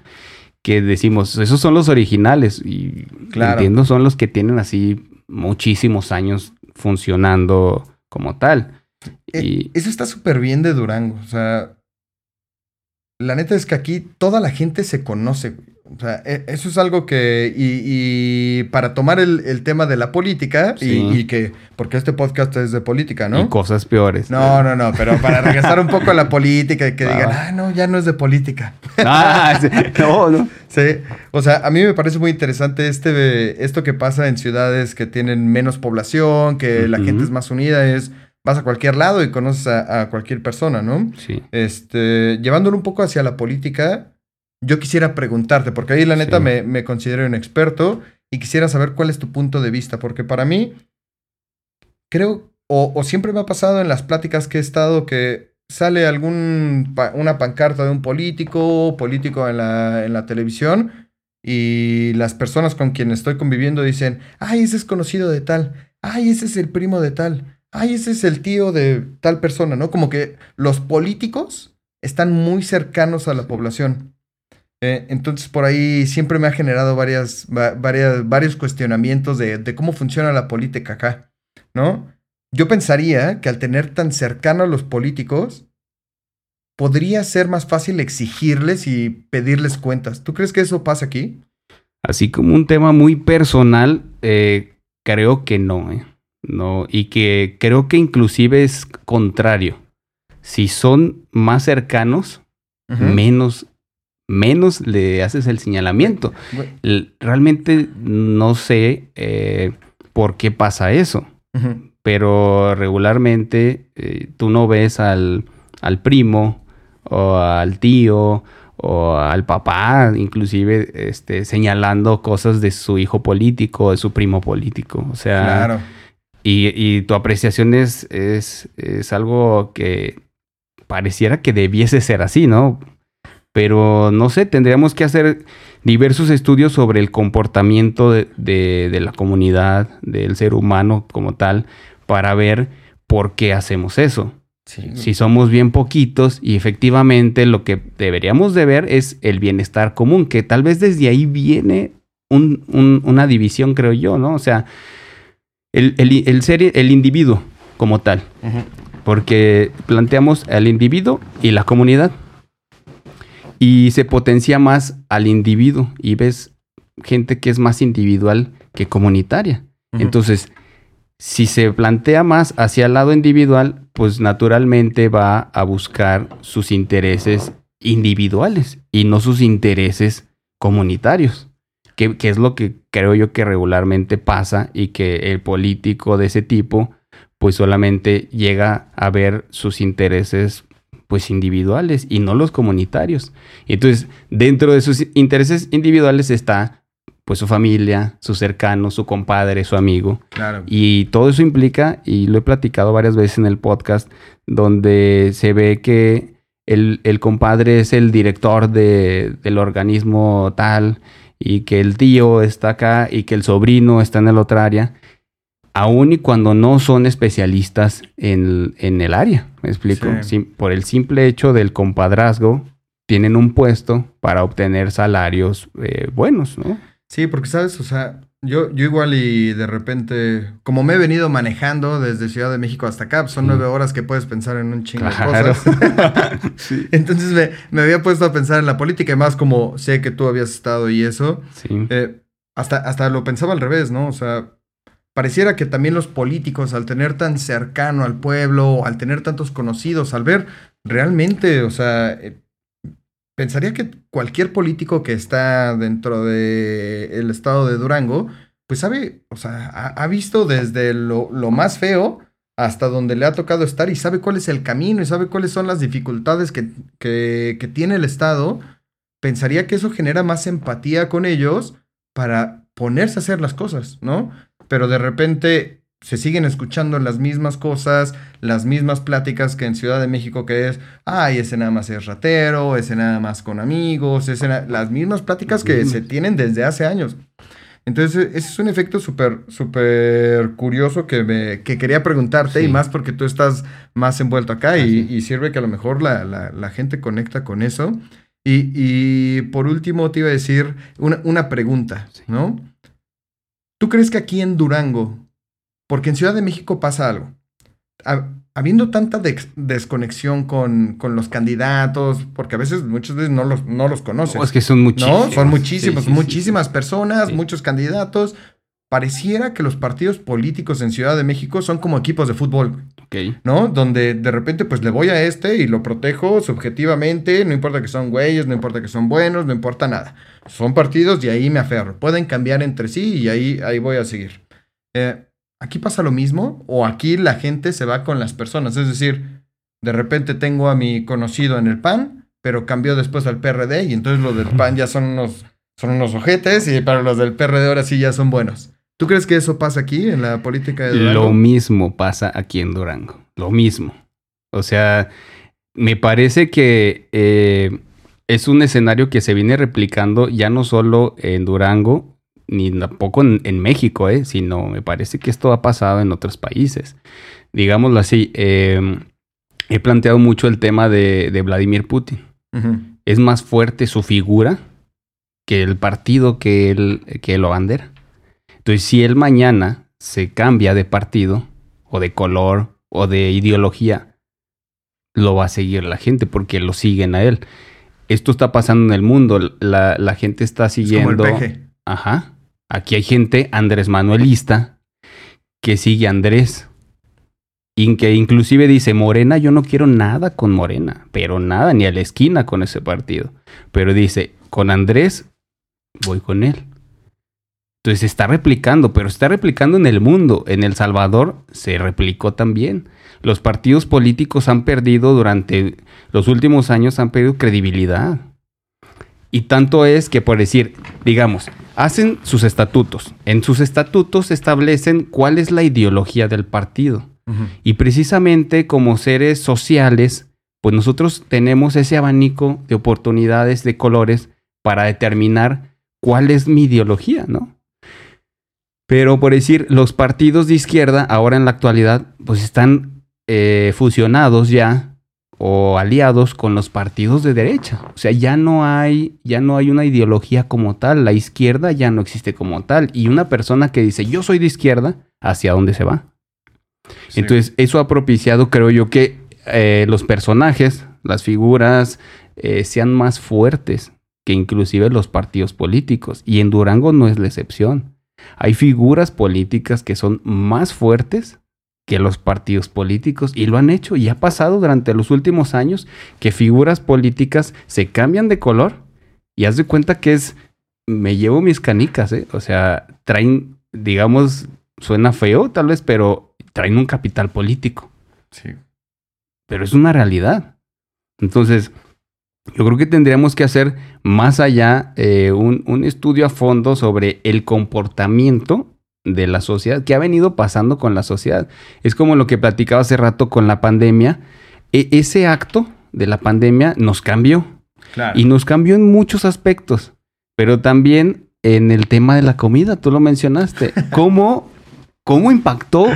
Speaker 2: que decimos, esos son los originales y entiendo son los que tienen así muchísimos años funcionando como tal.
Speaker 3: Eh, y... Eso está súper bien de Durango, o sea, la neta es que aquí toda la gente se conoce. O sea, e, eso es algo que, y, para tomar el, tema de la política, y, que, porque este podcast es de política, ¿no?
Speaker 2: Y cosas peores.
Speaker 3: No, no, no, pero para regresar un poco a la política y que digan, ah, no, ya no es de política.
Speaker 2: Ah, sí. *laughs* no, no.
Speaker 3: Sí, o sea, a mí me parece muy interesante este, esto que pasa en ciudades que tienen menos población, que la gente es más unida, es vas a cualquier lado y conoces a, a, cualquier persona, ¿no?
Speaker 2: Sí.
Speaker 3: Este, llevándolo un poco hacia la política, yo quisiera preguntarte, porque ahí la neta me, considero un experto y quisiera saber cuál es tu punto de vista, porque para mí, creo, o, siempre me ha pasado en las pláticas que he estado que sale algún, una pancarta de un político, político en la, en la televisión, y las personas con quienes estoy conviviendo dicen, ay, ese es conocido de tal, ay, ese es el primo de tal, ay, ese es el tío de tal persona, ¿no? Como que los políticos están muy cercanos a la población. Eh, entonces por ahí siempre me ha generado varias, varias, varios cuestionamientos de, de, cómo funciona la política acá, ¿no? Yo pensaría que al tener tan cercano a los políticos, podría ser más fácil exigirles y pedirles cuentas. ¿Tú crees que eso pasa aquí?
Speaker 2: Así como un tema muy personal, eh, creo que no, ¿eh? No, y que creo que inclusive es contrario. Si son más cercanos, menos, menos le haces el señalamiento. Realmente no sé eh, por qué pasa eso, pero regularmente eh, tú no ves al, al primo o al tío o al papá, inclusive este, señalando cosas de su hijo político, de su primo político. O sea, claro. y, tu apreciación es, es, algo que pareciera que debiese ser así, ¿no? Pero no sé, tendríamos que hacer diversos estudios sobre el comportamiento de, de la comunidad, del ser humano como tal, para ver por qué hacemos eso. Si somos bien poquitos y efectivamente lo que deberíamos de ver es el bienestar común, que tal vez desde ahí viene una división, creo yo, ¿no? O sea, el, ser el individuo como tal, porque planteamos al individuo y la comunidad y se potencia más al individuo y ves gente que es más individual que comunitaria. Entonces, si se plantea más hacia el lado individual, pues naturalmente va a buscar sus intereses individuales y no sus intereses comunitarios, que, es lo que creo yo que regularmente pasa y que el político de ese tipo pues solamente llega a ver sus intereses pues individuales y no los comunitarios. Entonces, dentro de sus intereses individuales está pues su familia, su cercano, su compadre, su amigo. Claro. Y todo eso implica, y lo he platicado varias veces en el podcast, donde se ve que el, compadre es el director del organismo tal, y que el tío está acá, y que el sobrino está en el otra área, aun y cuando no son especialistas en, el área. ¿Me explico? por el simple hecho del compadrazgo, tienen un puesto para obtener salarios eh, buenos, ¿no?
Speaker 3: Sí, porque sabes, o sea, yo, yo igual y de repente, como me he venido manejando desde Ciudad de México hasta acá, pues son nueve horas que puedes pensar en un chingo de cosas. *laughs* *laughs* Entonces me, me, había puesto a pensar en la política y más como sé que tú habías estado y eso. Sí. Eh, hasta, hasta lo pensaba al revés, ¿no? O sea, pareciera que también los políticos, al tener tan cercano al pueblo, al tener tantos conocidos, al ver realmente, o sea, eh, pensaría que cualquier político que está dentro del estado de Durango, pues sabe, o sea, ha, visto desde lo, más feo hasta donde le ha tocado estar y sabe cuál es el camino y sabe cuáles son las dificultades que, que tiene el estado. Pensaría que eso genera más empatía con ellos para ponerse a hacer las cosas, ¿no? Pero de repente se siguen escuchando las mismas cosas, las mismas pláticas que en Ciudad de México que es, ay, ese nada más es ratero, ese nada más con amigos, ese las mismas pláticas que se tienen desde hace años. Entonces, ese es un efecto súper, súper curioso que, me, que quería preguntarte y más porque tú estás más envuelto acá y, sirve que a lo mejor la, gente conecta con eso. Y, por último te iba a decir una, una pregunta, ¿no? ¿Tú crees que aquí en Durango porque en Ciudad de México pasa algo. Habiendo tanta desconexión con, los candidatos, porque a veces, muchas veces no los, no los conoces.
Speaker 2: es que son muchísimos.
Speaker 3: Son muchísimos, muchísimas personas, muchos candidatos. Pareciera que los partidos políticos en Ciudad de México son como equipos de fútbol. ¿No? Donde de repente pues le voy a este y lo protejo subjetivamente, no importa que son güeyes, no importa que son buenos, no importa nada. Son partidos y ahí me aferro. Pueden cambiar entre sí y ahí, ahí voy a seguir. Eh, aquí pasa lo mismo o aquí la gente se va con las personas. Es decir, de repente tengo a mi conocido en el PAN, pero cambió después al PRD y entonces los del *laughs* PAN ya son unos, son unos ojetes y para los del PRD ahora sí ya son buenos. ¿Tú crees que eso pasa aquí en la política de Durango?
Speaker 2: Lo mismo pasa aquí en Durango. Lo mismo. O sea, me parece que eh, es un escenario que se viene replicando ya no solo en Durango, ni tampoco en, México, ¿eh? sino me parece que esto ha pasado en otros países. Digámoslo así, em, he planteado mucho el tema de, Vladimir Putin. Es más fuerte su figura que el partido que él, que lo bandera. Entonces, si él mañana se cambia de partido, o de color, o de ideología, lo va a seguir la gente porque lo siguen a él. Esto está pasando en el mundo. La, la gente está siguiendo.
Speaker 3: Es como el peje.
Speaker 2: Ajá. Aquí hay gente Andrés Manuelista que sigue a Andrés. Y que inclusive dice, Morena, yo no quiero nada con Morena, pero nada, ni a la esquina con ese partido. Pero dice, con Andrés, voy con él. Entonces se está replicando, pero está replicando en el mundo. En El Salvador se replicó también. Los partidos políticos han perdido durante los últimos años, han perdido credibilidad. Y tanto es que, por decir, digamos, hacen sus estatutos. En sus estatutos establecen cuál es la ideología del partido. Y precisamente como seres sociales, pues nosotros tenemos ese abanico de oportunidades, de colores, para determinar cuál es mi ideología, ¿no? Pero por decir, los partidos de izquierda, ahora en la actualidad, pues están eh, fusionados ya o aliados con los partidos de derecha. O sea, ya no hay, ya no hay una ideología como tal. La izquierda ya no existe como tal. Y una persona que dice yo soy de izquierda, ¿hacia dónde se va?
Speaker 3: Sí.
Speaker 2: Entonces, eso ha propiciado, creo yo, que eh, los personajes, las figuras, eh, sean más fuertes que inclusive los partidos políticos. Y en Durango no es la excepción. Hay figuras políticas que son más fuertes que los partidos políticos y lo han hecho y ha pasado durante los últimos años que figuras políticas se cambian de color y haz de cuenta que es me llevo mis canicas, ¿eh? o sea, traen, digamos, suena feo tal vez, pero traen un capital político,
Speaker 3: Sí.
Speaker 2: pero es una realidad. Entonces, yo creo que tendríamos que hacer más allá eh, un, un estudio a fondo sobre el comportamiento de la sociedad, que ha venido pasando con la sociedad. Es como lo que platicaba hace rato con la pandemia. E- ese acto de la pandemia nos cambió
Speaker 3: Claro.
Speaker 2: y nos cambió en muchos aspectos, pero también en el tema de la comida, tú lo mencionaste. *laughs* ¿Cómo, cómo impactó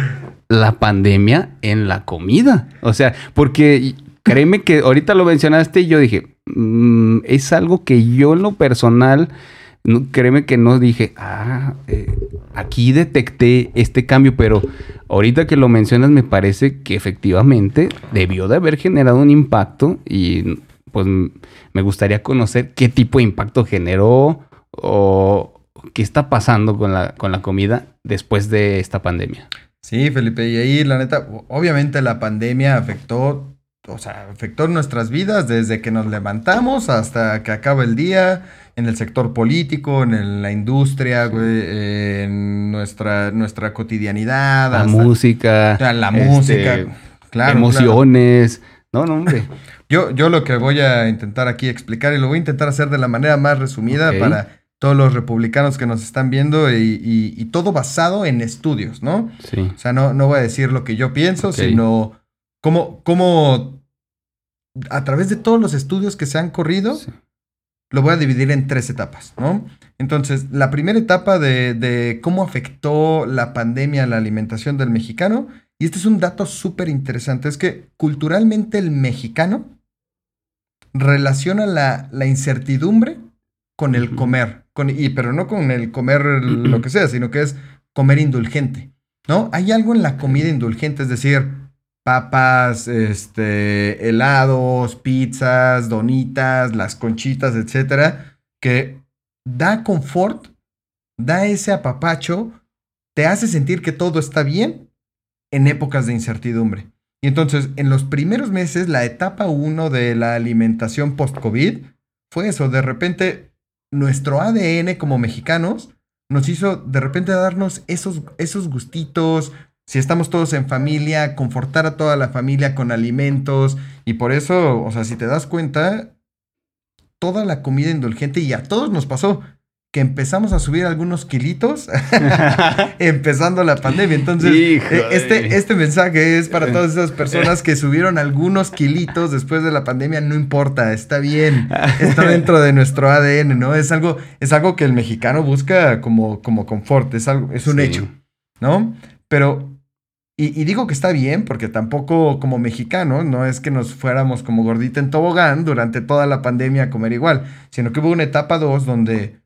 Speaker 2: la pandemia en la comida? O sea, porque créeme que ahorita lo mencionaste y yo dije, mm, es algo que yo en lo personal, no, créeme que no dije, ah, eh, aquí detecté este cambio, pero ahorita que lo mencionas me parece que efectivamente debió de haber generado un impacto y pues me gustaría conocer qué tipo de impacto generó o qué está pasando con la, con la comida después de esta pandemia.
Speaker 3: Sí, Felipe, y ahí la neta, obviamente la pandemia afectó, o sea, afectó nuestras vidas desde que nos levantamos hasta que acaba el día, en el sector político, en el- la industria, güey, en nuestra, nuestra cotidianidad,
Speaker 2: La
Speaker 3: hasta-
Speaker 2: música,
Speaker 3: o sea, la
Speaker 2: este,
Speaker 3: música, claro, claro.
Speaker 2: emociones. No, no, hombre. *laughs*
Speaker 3: Yo, yo lo que voy a intentar aquí explicar y lo voy a intentar hacer de la manera más resumida para todos los republicanos que nos están viendo y, y- y todo basado en estudios, ¿no?
Speaker 2: Sí.
Speaker 3: O sea, no, no voy a decir lo que yo pienso, sino cómo, cómo a través de todos los estudios que se han corrido,
Speaker 2: Sí.
Speaker 3: lo voy a dividir en tres etapas, ¿no? Entonces, la primera etapa de, de cómo afectó la pandemia a la alimentación del mexicano, y este es un dato súper interesante, es que culturalmente el mexicano relaciona la, la incertidumbre con el comer, con, y, pero no con el comer lo que sea, sino que es comer indulgente, ¿no? Hay algo en la comida indulgente, es decir, papas, este, helados, pizzas, donitas, las conchitas, etcétera, que da confort, da ese apapacho, te hace sentir que todo está bien en épocas de incertidumbre. Y entonces, en los primeros meses, la etapa 1 de la alimentación post-COVID fue eso. De repente, nuestro ADN como mexicanos nos hizo de repente darnos esos, esos gustitos. Si estamos todos en familia, confortar a toda la familia con alimentos. Y por eso, o sea, si te das cuenta, toda la comida indulgente, y a todos nos pasó, que empezamos a subir algunos kilitos *laughs* *laughs* empezando la pandemia. Entonces,
Speaker 2: Híjole.
Speaker 3: eh, este, este mensaje es para todas esas personas que subieron algunos kilitos después de la pandemia, no importa, está bien, está *laughs* dentro de nuestro ADN, ¿no? Es algo, es algo que el mexicano busca como, como confort, es, algo, es un
Speaker 2: Sí.
Speaker 3: hecho, ¿no? Pero, y, y digo que está bien, porque tampoco como mexicanos, no es que nos fuéramos como gordita en tobogán durante toda la pandemia a comer igual, sino que hubo una etapa 2 donde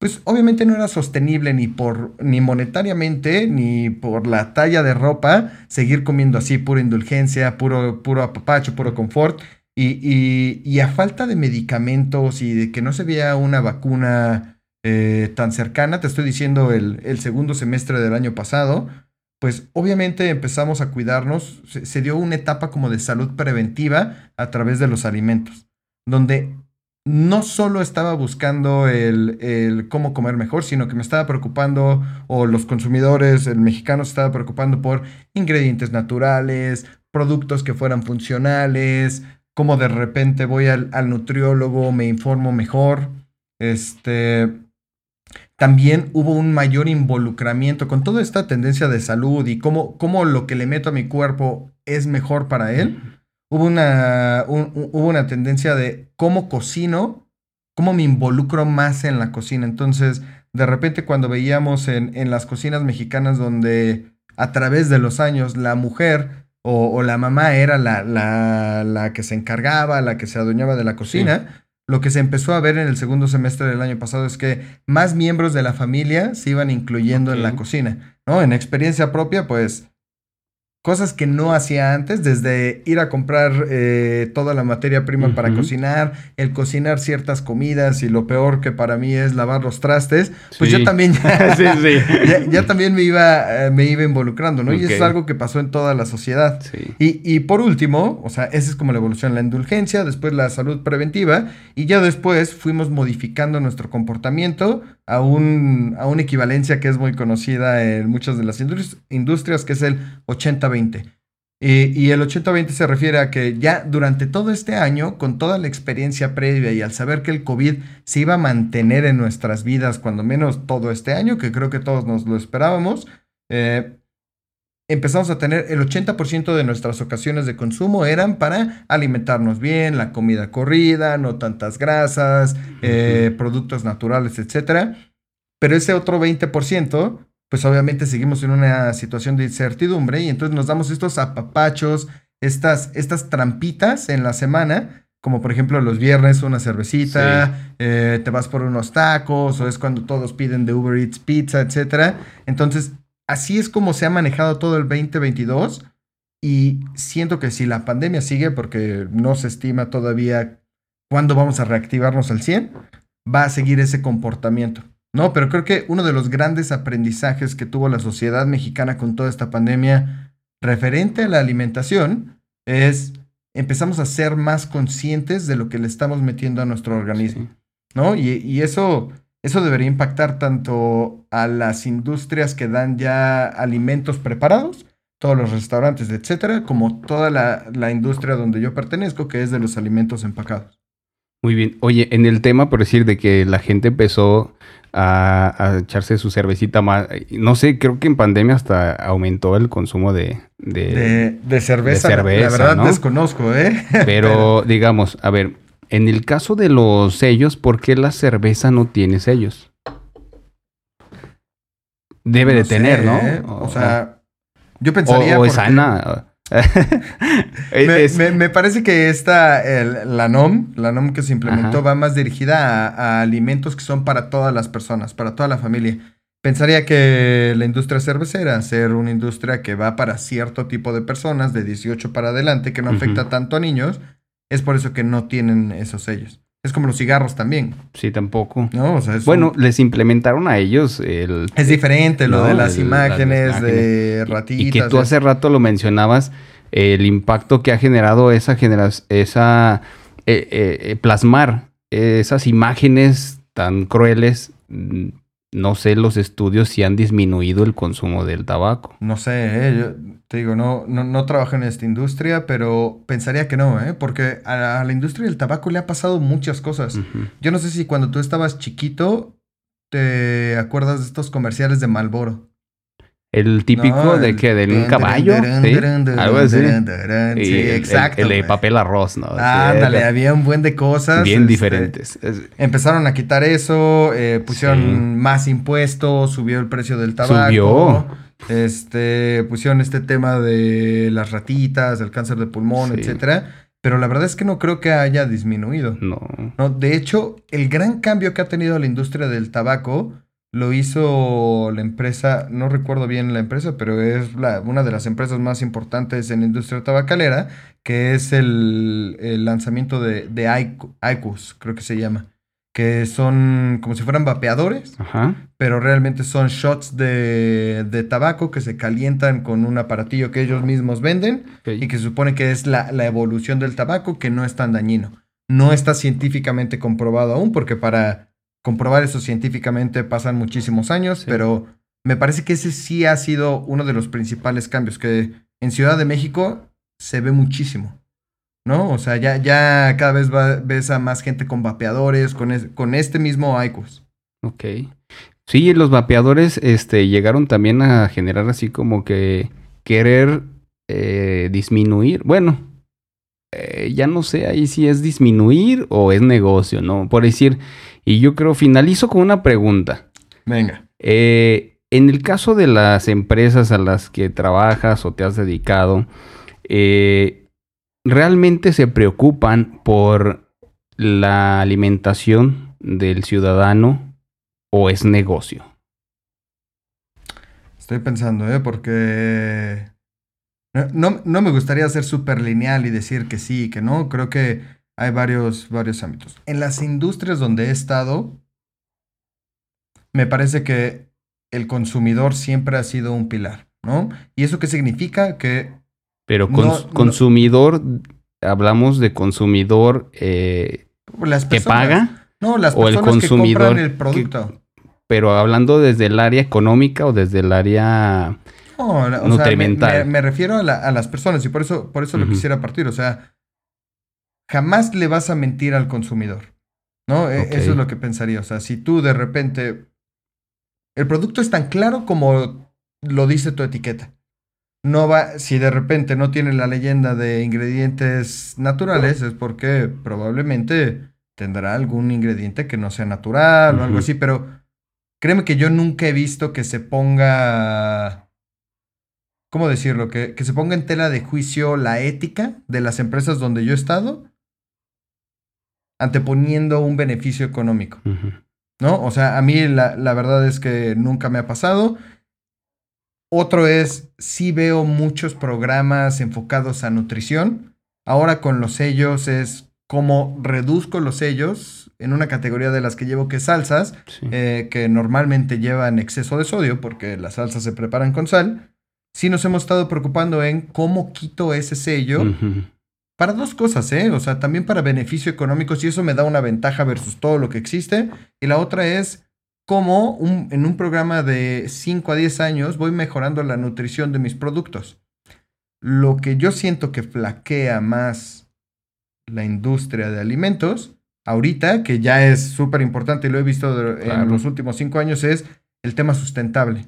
Speaker 3: pues obviamente no era sostenible ni por ni monetariamente ni por la talla de ropa seguir comiendo así pura indulgencia, puro puro apapacho, puro confort y, y, a falta de medicamentos y de que no se veía una vacuna eh, tan cercana, te estoy diciendo el, el, segundo semestre del año pasado, pues obviamente empezamos a cuidarnos, se, dio una etapa como de salud preventiva a través de los alimentos, donde no solo estaba buscando el, cómo comer mejor, sino que me estaba preocupando, o los consumidores, el mexicano se estaba preocupando por ingredientes naturales, productos que fueran funcionales, cómo de repente voy al, nutriólogo, me informo mejor. Este. También hubo un mayor involucramiento con toda esta tendencia de salud y cómo, cómo lo que le meto a mi cuerpo es mejor para él hubo una, hubo una tendencia de cómo cocino, cómo me involucro más en la cocina. Entonces, de repente cuando veíamos en, en las cocinas mexicanas donde a través de los años la mujer o, la mamá era la, la, la, que se encargaba, la que se adueñaba de la cocina, lo que se empezó a ver en el segundo semestre del año pasado es que más miembros de la familia se iban incluyendo en la cocina, ¿no? En experiencia propia, pues cosas que no hacía antes, desde ir a comprar eh, toda la materia prima para cocinar, el cocinar ciertas comidas y lo peor que para mí es lavar los trastes, pues yo también *laughs* ya, también me iba, eh, me iba involucrando, ¿no? Y eso es algo que pasó en toda la sociedad. Y, y, por último, o sea, esa es como la evolución, la indulgencia, después la salud preventiva y ya después fuimos modificando nuestro comportamiento a, un, a una equivalencia que es muy conocida en muchas de las industrias, que es el 80-20. y el 80-20 se refiere a que ya durante todo este año, con toda la experiencia previa y al saber que el COVID se iba a mantener en nuestras vidas, cuando menos todo este año, que creo que todos nos lo esperábamos, eh, empezamos a tener el 80% de nuestras ocasiones de consumo eran para alimentarnos bien, la comida corrida, no tantas grasas, eh, productos naturales, etc. Pero ese otro 20%, pues obviamente seguimos en una situación de incertidumbre y entonces nos damos estos apapachos, estas, estas trampitas en la semana. Como por ejemplo los viernes una cervecita, eh, te vas por unos tacos, o es cuando todos piden de Uber Eats pizza, etc. Entonces así es como se ha manejado todo el 2022 y siento que si la pandemia sigue, porque no se estima todavía cuándo vamos a reactivarnos al 100, va a seguir ese comportamiento. No, pero creo que uno de los grandes aprendizajes que tuvo la sociedad mexicana con toda esta pandemia referente a la alimentación es empezamos a ser más conscientes de lo que le estamos metiendo a nuestro organismo, ¿no? Y, y eso eso debería impactar tanto a las industrias que dan ya alimentos preparados, todos los restaurantes, etcétera, como toda la, industria donde yo pertenezco, que es de los alimentos empacados.
Speaker 2: Muy bien. Oye, en el tema, por decir, de que la gente empezó a, echarse su cervecita más. No sé, creo que en pandemia hasta aumentó el consumo de.
Speaker 3: De, de, cerveza. La verdad desconozco, ¿eh?
Speaker 2: Pero, *laughs* digamos, a ver, en el caso de los sellos, ¿por qué la cerveza no tiene sellos? Debe de tener, ¿no?
Speaker 3: ¿eh? O, sea, yo pensaría.
Speaker 2: O, es sana. *laughs*
Speaker 3: me, parece que esta, la NOM, la NOM que se implementó, va más dirigida a, alimentos que son para todas las personas, para toda la familia. Pensaría que la industria cervecera, ser una industria que va para cierto tipo de personas, de 18 para adelante, que no afecta tanto a niños, es por eso que no tienen esos sellos. Es como los cigarros también.
Speaker 2: Sí, tampoco. bueno, les implementaron a ellos el...
Speaker 3: Es diferente lo de las, imágenes, de ratitas.
Speaker 2: Y que tú hace rato lo mencionabas, el impacto que ha generado esa generación, esa... Eh, eh, eh, plasmar esas imágenes tan crueles mm, no sé los estudios si han disminuido el consumo del tabaco.
Speaker 3: No sé, ¿eh? yo te digo, no, no, no, trabajo en esta industria, pero pensaría que no, ¿eh? porque a la, industria del tabaco le ha pasado muchas cosas. Yo no sé si cuando tú estabas chiquito te acuerdas de estos comerciales de Malboro.
Speaker 2: El típico de que de un caballo, ¿sí? Algo así. Sí, exacto. El, de papel arroz, ¿no?
Speaker 3: Ándale, había un buen de cosas.
Speaker 2: Bien este, diferentes.
Speaker 3: Empezaron a quitar eso, eh, pusieron más impuestos, subió el precio del tabaco.
Speaker 2: Subió.
Speaker 3: Este, pusieron este tema de las ratitas, el cáncer de pulmón, etcétera. pero la verdad es que no creo que haya disminuido.
Speaker 2: No.
Speaker 3: No, de hecho, el gran cambio que ha tenido la industria del tabaco lo hizo la empresa, no recuerdo bien la empresa, pero es la- una de las empresas más importantes en la industria tabacalera, que es el, el lanzamiento de, de IQOS, creo que se llama, que son como si fueran vapeadores,
Speaker 2: Ajá.
Speaker 3: pero realmente son shots de, de tabaco que se calientan con un aparatillo que ellos mismos venden y que se supone que es la, la evolución del tabaco que no es tan dañino. No está científicamente comprobado aún porque para comprobar eso científicamente pasan muchísimos años,
Speaker 2: Sí.
Speaker 3: pero me parece que ese sí ha sido uno de los principales cambios que en Ciudad de México se ve muchísimo. ¿No? O sea, ya, ya cada vez va- ves a más gente con vapeadores, con, es- con este mismo IQOS.
Speaker 2: Ok. Sí, los vapeadores este, llegaron también a generar así como que querer eh, disminuir. Bueno, eh, ya no sé ahí si es disminuir o es negocio, ¿no? Por decir, y yo creo, finalizo con una pregunta.
Speaker 3: Venga.
Speaker 2: Eh, en el caso de las empresas a las que trabajas o te has dedicado, eh, ¿realmente se preocupan por la alimentación del ciudadano o es negocio?
Speaker 3: Estoy pensando, ¿eh? Porque no, no, me gustaría ser súper lineal y decir que sí y que no. Creo que hay varios, varios ámbitos. En las industrias donde he estado, me parece que el consumidor siempre ha sido un pilar, ¿no? ¿Y eso qué significa? Que
Speaker 2: Pero
Speaker 3: No,
Speaker 2: cons-
Speaker 3: no.
Speaker 2: consumidor, hablamos de consumidor eh,
Speaker 3: las
Speaker 2: que
Speaker 3: personas...
Speaker 2: paga,
Speaker 3: No, las
Speaker 2: o el
Speaker 3: personas que
Speaker 2: consumidor
Speaker 3: compran el
Speaker 2: que-
Speaker 3: producto.
Speaker 2: pero hablando desde el área económica o desde el área...
Speaker 3: No, la- o sea, me,
Speaker 2: Nutrimental.
Speaker 3: me- me refiero a, la- a las personas y por eso, por eso lo quisiera partir. O sea, jamás le vas a mentir al consumidor. ¿No? E-. Eso es lo que pensaría. O sea, si tú de repente. El producto es tan claro como lo dice tu etiqueta. No va, si de repente no tiene la leyenda de ingredientes naturales, es porque probablemente tendrá algún ingrediente que no sea natural o algo así, pero créeme que yo nunca he visto que se ponga, ¿cómo decirlo? Que, que se ponga en tela de juicio la ética de las empresas donde yo he estado, anteponiendo un beneficio económico. ¿no? O sea, a mí la, la verdad es que nunca me ha pasado. Otro es, sí veo muchos programas enfocados a nutrición. Ahora con los sellos es cómo reduzco los sellos en una categoría de las que llevo que es salsas,
Speaker 2: Sí.
Speaker 3: eh, que normalmente llevan exceso de sodio porque las salsas se preparan con sal. Sí nos hemos estado preocupando en cómo quito ese sello para dos cosas, ¿eh? O sea, también para beneficio económico, si eso me da una ventaja versus todo lo que existe. Y la otra es cómo un- en un programa de 5 a 10 años voy mejorando la nutrición de mis productos. Lo que yo siento que flaquea más la industria de alimentos, ahorita, que ya es súper importante y lo he visto de-
Speaker 2: Claro.
Speaker 3: en los últimos cinco años, es el tema sustentable.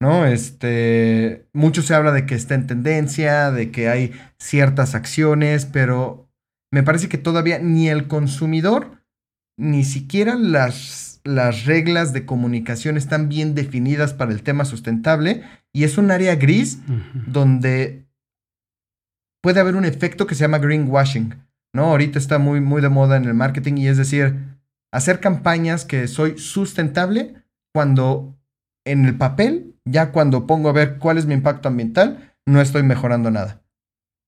Speaker 3: ¿no? Este, mucho se habla de que está en tendencia, de que hay ciertas acciones, pero me parece que todavía ni el consumidor, ni siquiera las, las reglas de comunicación están bien definidas para el tema sustentable y es un área gris donde puede haber un efecto que se llama greenwashing, ¿no? Ahorita está muy, muy de moda en el marketing y es decir, hacer campañas que soy sustentable cuando en el papel, ya cuando pongo a ver cuál es mi impacto ambiental, no estoy mejorando nada.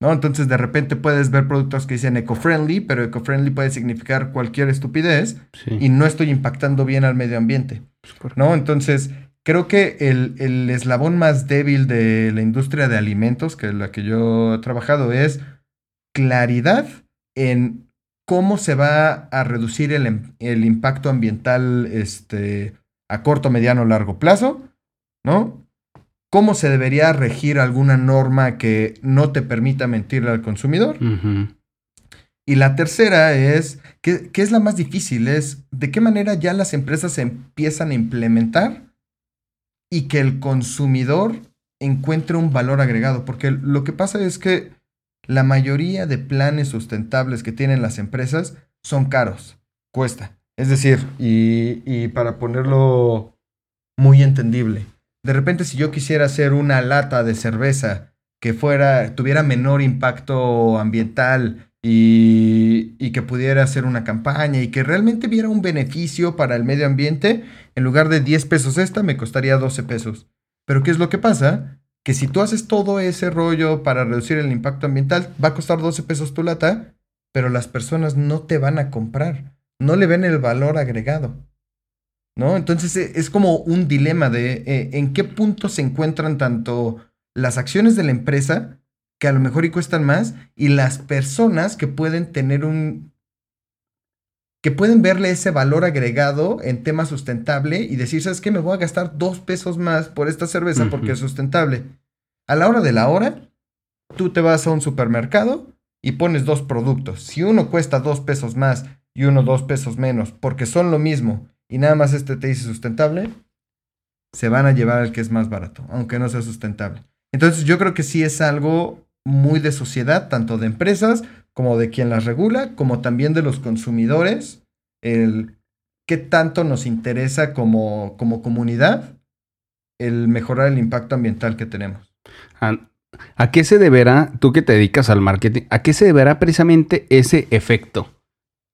Speaker 3: ¿No? Entonces de repente puedes ver productos que dicen eco-friendly, pero eco-friendly puede significar cualquier estupidez
Speaker 2: Sí.
Speaker 3: y no estoy impactando bien al medio ambiente. ¿no? Entonces, creo que el, el eslabón más débil de la industria de alimentos, que es la que yo he trabajado, es claridad en cómo se va a reducir el, em- el impacto ambiental este, a corto, mediano, largo plazo, ¿no? ¿Cómo se debería regir alguna norma que no te permita mentirle al consumidor? Y la tercera es, que, que es la más difícil, es de qué manera ya las empresas se empiezan a implementar y que el consumidor encuentre un valor agregado. Porque lo que pasa es que la mayoría de planes sustentables que tienen las empresas son caros, cuesta. Es decir, y, y para ponerlo muy entendible, de repente si yo quisiera hacer una lata de cerveza que fuera, tuviera menor impacto ambiental y, y, que pudiera hacer una campaña y que realmente viera un beneficio para el medio ambiente, en lugar de 10 pesos esta, me costaría 12 pesos. Pero ¿qué es lo que pasa? Que si tú haces todo ese rollo para reducir el impacto ambiental, va a costar 12 pesos tu lata, pero las personas no te van a comprar, no le ven el valor agregado. ¿No? Entonces e, es como un dilema de eh, en qué punto se encuentran tanto las acciones de la empresa que a lo mejor y cuestan más, y las personas que pueden tener un... que pueden verle ese valor agregado en tema sustentable y decir, ¿sabes qué? Me voy a gastar dos pesos más por esta cerveza porque es sustentable. A la hora de la hora, tú te vas a un supermercado y pones dos productos. Si uno cuesta dos pesos más y uno dos pesos menos porque son lo mismo y nada más este te dice sustentable, se van a llevar al que es más barato, aunque no sea sustentable. Entonces yo creo que sí es algo muy de sociedad, tanto de empresas como de quien las regula, como también de los consumidores, el qué tanto nos interesa como, como comunidad el mejorar el impacto ambiental que tenemos.
Speaker 2: ¿A qué se deberá, tú que te dedicas al marketing, a qué se deberá precisamente ese efecto?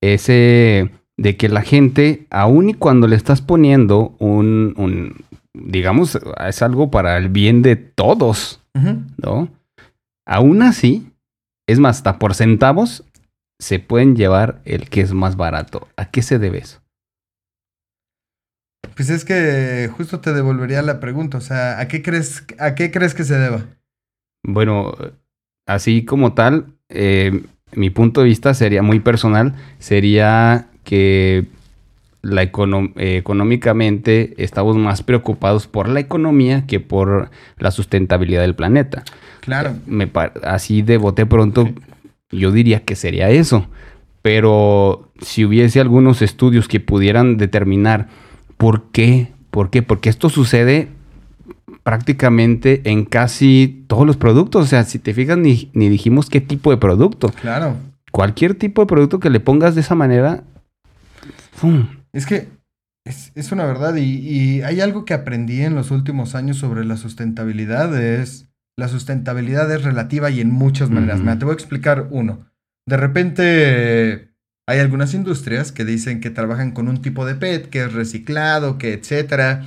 Speaker 2: Ese de que la gente, aun y cuando le estás poniendo un, un digamos, es algo para el bien de todos, ¿no? Aún así, es más, hasta por centavos se pueden llevar el que es más barato. ¿A qué se debe eso?
Speaker 3: Pues es que justo te devolvería la pregunta, o sea, ¿a qué crees, a qué crees que se deba?
Speaker 2: Bueno, así como tal, eh, mi punto de vista sería muy personal, sería que la económicamente estamos más preocupados por la economía que por la sustentabilidad del planeta.
Speaker 3: Claro.
Speaker 2: Me así de bote pronto, yo diría que sería eso. Pero si hubiese algunos estudios que pudieran determinar por qué, por qué, porque esto sucede prácticamente en casi todos los productos. O sea, si te fijas, ni, ni dijimos qué tipo de producto.
Speaker 3: Claro.
Speaker 2: Cualquier tipo de producto que le pongas de esa manera.
Speaker 3: Es que es, es una verdad y, y, hay algo que aprendí en los últimos años sobre la sustentabilidad, es la sustentabilidad es relativa y en muchas maneras. te voy a explicar uno. De repente hay algunas industrias que dicen que trabajan con un tipo de PET que es reciclado, que etcétera,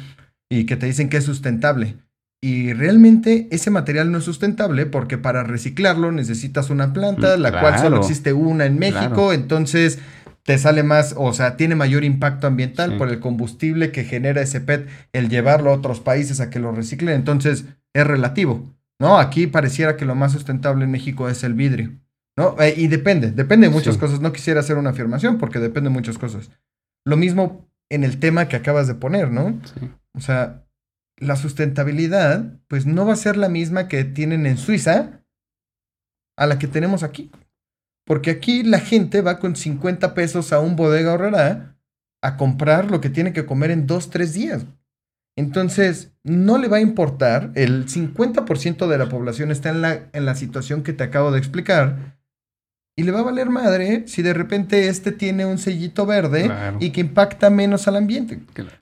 Speaker 3: y que te dicen que es sustentable. Y realmente ese material no es sustentable porque para reciclarlo necesitas una planta, mm, la cual solo existe una en México, entonces te sale más, o sea, tiene mayor impacto ambiental por el combustible que genera ese PET, el llevarlo a otros países a que lo reciclen, entonces es relativo. ¿no? Aquí pareciera que lo más sustentable en México es el vidrio, ¿no? Eh, y depende, depende de muchas cosas. No quisiera hacer una afirmación porque depende de muchas cosas. Lo mismo en el tema que acabas de poner, ¿no? O sea, la sustentabilidad, pues no va a ser la misma que tienen en Suiza a la que tenemos aquí. Porque aquí la gente va con 50 pesos a un bodega ahorrará a comprar lo que tiene que comer en dos, tres días. Entonces, no le va a importar, el 50% de la población está en la, en la situación que te acabo de explicar, y le va a valer madre si de repente este tiene un sellito verde y que impacta menos al ambiente.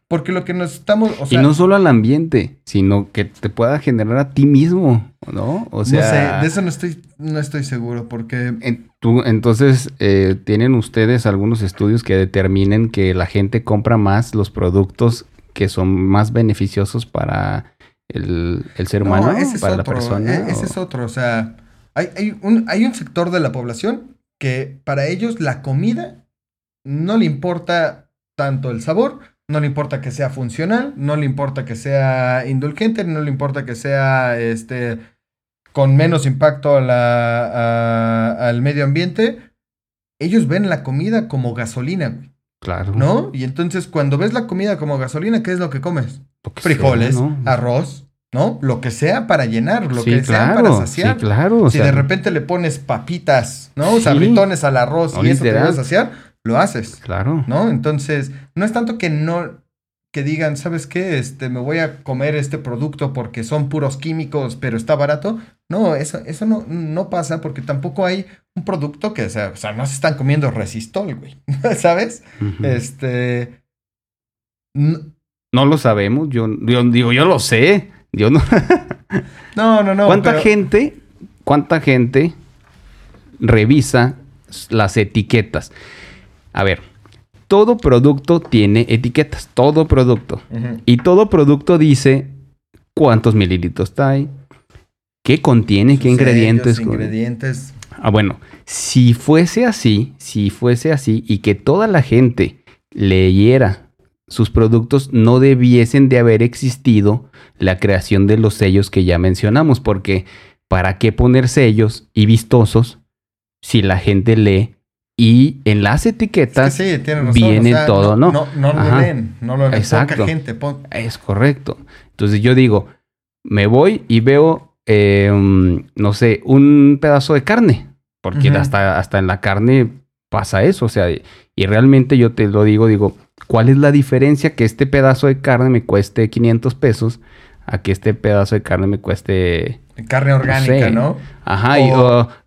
Speaker 3: Porque lo que nos estamos...
Speaker 2: y no solo al ambiente, sino que te pueda generar a ti mismo, ¿no?
Speaker 3: O sea... No sé, de eso no estoy, no estoy seguro porque...
Speaker 2: tú, entonces, eh, ¿tienen ustedes algunos estudios que determinen que la gente compra más los productos que son más beneficiosos para el, ser humano, para la persona.
Speaker 3: E-, ese es otro, o sea, hay, hay, un, hay un sector de la población que para ellos la comida no le importa tanto el sabor, no le importa que sea funcional, no le importa que sea indulgente, no le importa que sea este con menos impacto a la, al medio ambiente. Ellos ven la comida como gasolina, güey.
Speaker 2: Claro.
Speaker 3: ¿No? Y entonces cuando ves la comida como gasolina, ¿qué es lo que comes? Frijoles, arroz, ¿no? Lo que sea para llenar, lo que sea para saciar.
Speaker 2: Sí, claro.
Speaker 3: Si de repente le pones papitas, ¿no? Sí. Sabritones al arroz y eso te va a saciar, lo haces.
Speaker 2: Claro.
Speaker 3: ¿No? Entonces, no es tanto que no que digan, ¿sabes qué? Este, me voy a comer este producto porque son puros químicos, pero está barato. No, eso, eso no, no pasa porque tampoco hay un producto que, o sea, o sea no se están comiendo resistol, güey. *laughs* ¿Sabes? Este.
Speaker 2: No, no, lo sabemos. Yo, yo, digo, yo lo sé. Yo no. *laughs*
Speaker 3: no, no, no.
Speaker 2: ¿Cuánta gente ¿cuánta gente revisa las etiquetas? A ver, todo producto tiene etiquetas, todo producto. Y todo producto dice cuántos mililitros hay, qué contiene, qué ingredientes.
Speaker 3: ingredientes.
Speaker 2: Ah, bueno, si fuese así, si fuese así y que toda la gente leyera sus productos, no debiesen de haber existido la creación de los sellos que ya mencionamos, porque ¿para qué poner sellos y vistosos si la gente lee y en las etiquetas viene todo, ¿no?
Speaker 3: No, no, lo leen, no lo leen.
Speaker 2: Exacto. gente, Es correcto. Entonces yo digo, me voy y veo, em, no sé, un pedazo de carne, porque hasta, hasta en la carne pasa eso, o sea, y realmente yo te lo digo, digo, ¿cuál es la diferencia que este pedazo de carne me cueste 500 pesos a que este pedazo de carne me cueste...
Speaker 3: Carne orgánica, ¿no?
Speaker 2: Ajá, y,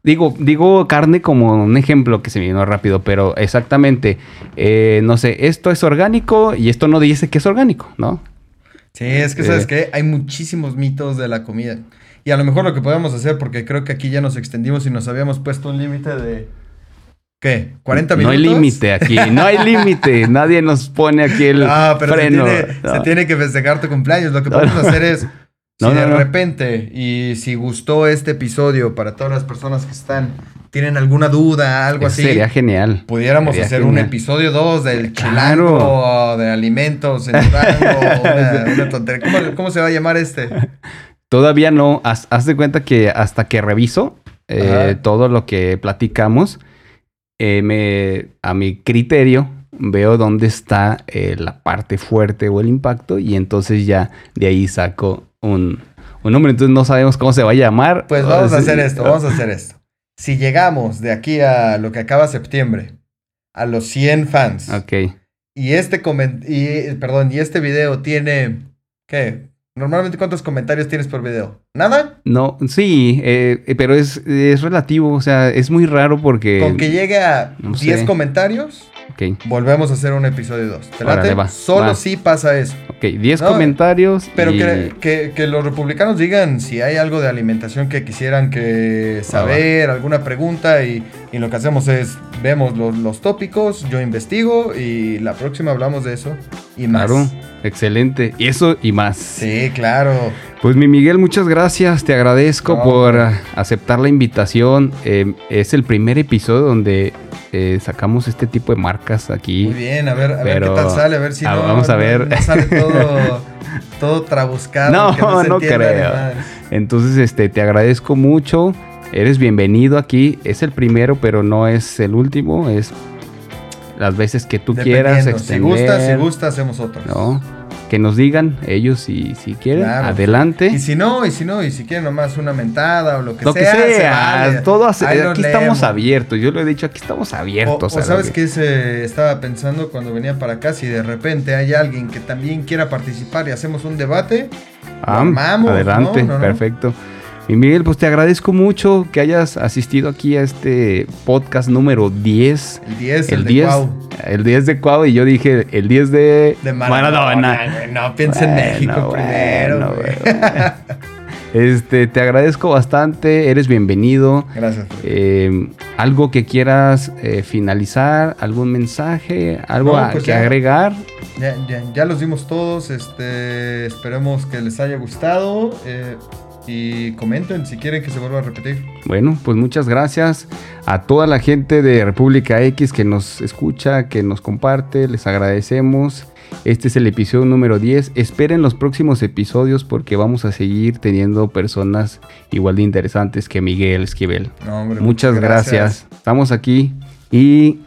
Speaker 2: digo, digo carne como un ejemplo que se me vino rápido, pero exactamente, eh, no sé, esto es orgánico y esto no dice que es orgánico, ¿no?
Speaker 3: Sí, es que, ¿sabes eh. qué? Hay muchísimos mitos de la comida. Y a lo mejor lo que podemos hacer, porque creo que aquí ya nos extendimos y nos habíamos puesto un límite de... ¿Qué? ¿40 minutos?
Speaker 2: No hay límite aquí, no hay límite. *laughs* Nadie nos pone aquí el ah, pero freno.
Speaker 3: Se tiene, que festejar tu cumpleaños. Lo que podemos *laughs* hacer es, *laughs* si de repente, y si gustó este episodio para todas las personas que están, tienen alguna duda, algo así.
Speaker 2: Sería genial.
Speaker 3: Pudiéramos hacer un episodio 2 del chilango, de alimentos en una, tontería. ¿Cómo, se va a llamar este?
Speaker 2: Todavía no. Haz, de cuenta que hasta que reviso eh, todo lo que platicamos eh, me, a mi criterio, veo dónde está eh, la parte fuerte o el impacto y entonces ya de ahí saco un, un nombre. Entonces no sabemos cómo se va a llamar.
Speaker 3: Pues vamos a hacer esto, vamos a hacer esto. Si llegamos de aquí a lo que acaba septiembre, a los 100 fans.
Speaker 2: Ok.
Speaker 3: Y este, y, perdón, y este video tiene, ¿qué? Normalmente, ¿cuántos comentarios tienes por video? ¿Nada?
Speaker 2: No, sí, eh, eh, pero es, es, relativo, o sea, es muy raro porque...
Speaker 3: Con que llegue a 10 comentarios, Volvemos a hacer un episodio 2. ¿Te late? Solo si pasa eso.
Speaker 2: Ok, 10 comentarios.
Speaker 3: Pero que, que, los republicanos digan si hay algo de alimentación que quisieran que saber, alguna pregunta. Y, y, lo que hacemos es, vemos los, los, tópicos, yo investigo y la próxima hablamos de eso y más. Claro,
Speaker 2: excelente. Y eso y más.
Speaker 3: Sí, claro.
Speaker 2: Pues mi Miguel, muchas gracias. Te agradezco por aceptar la invitación. Eh, es el primer episodio donde eh, sacamos este tipo de marcas aquí.
Speaker 3: Muy bien, a ver, a ver qué tal sale, a ver si
Speaker 2: ah, no, vamos a ver.
Speaker 3: sale todo, *laughs* todo trabuscado.
Speaker 2: No, no, creo. Entonces, este, te agradezco mucho. Eres bienvenido aquí. Es el primero, pero no es el último. Es las veces que tú quieras extender.
Speaker 3: Si gusta, si gusta, hacemos otro.
Speaker 2: No que nos digan ellos si, si quieren, adelante.
Speaker 3: Y si no, y si no, y si quieren nomás una mentada o lo que
Speaker 2: lo
Speaker 3: sea.
Speaker 2: Que sea, todo aquí estamos abiertos. Yo lo he dicho, aquí estamos abiertos.
Speaker 3: O, sabes que se estaba pensando cuando venía para acá, si de repente hay alguien que también quiera participar y hacemos un debate,
Speaker 2: ah, adelante, perfecto. Y Miguel, pues te agradezco mucho que hayas asistido aquí a este podcast número 10.
Speaker 3: El 10, el, el 10, de
Speaker 2: El 10 de Cuau y yo dije el 10 de,
Speaker 3: de Maradona. No, piensa en México primero. *laughs*
Speaker 2: este, te agradezco bastante, eres bienvenido.
Speaker 3: Gracias.
Speaker 2: Eh, algo que quieras eh, finalizar, algún mensaje, algo pues que agregar.
Speaker 3: Ya, ya, ya, los dimos todos, este, esperemos que les haya gustado. Eh, y comenten si quieren que se vuelva a repetir.
Speaker 2: Bueno, pues muchas gracias a toda la gente de República X que nos escucha, que nos comparte, les agradecemos. Este es el episodio número 10. Esperen los próximos episodios porque vamos a seguir teniendo personas igual de interesantes que Miguel Esquivel. muchas gracias. Estamos aquí y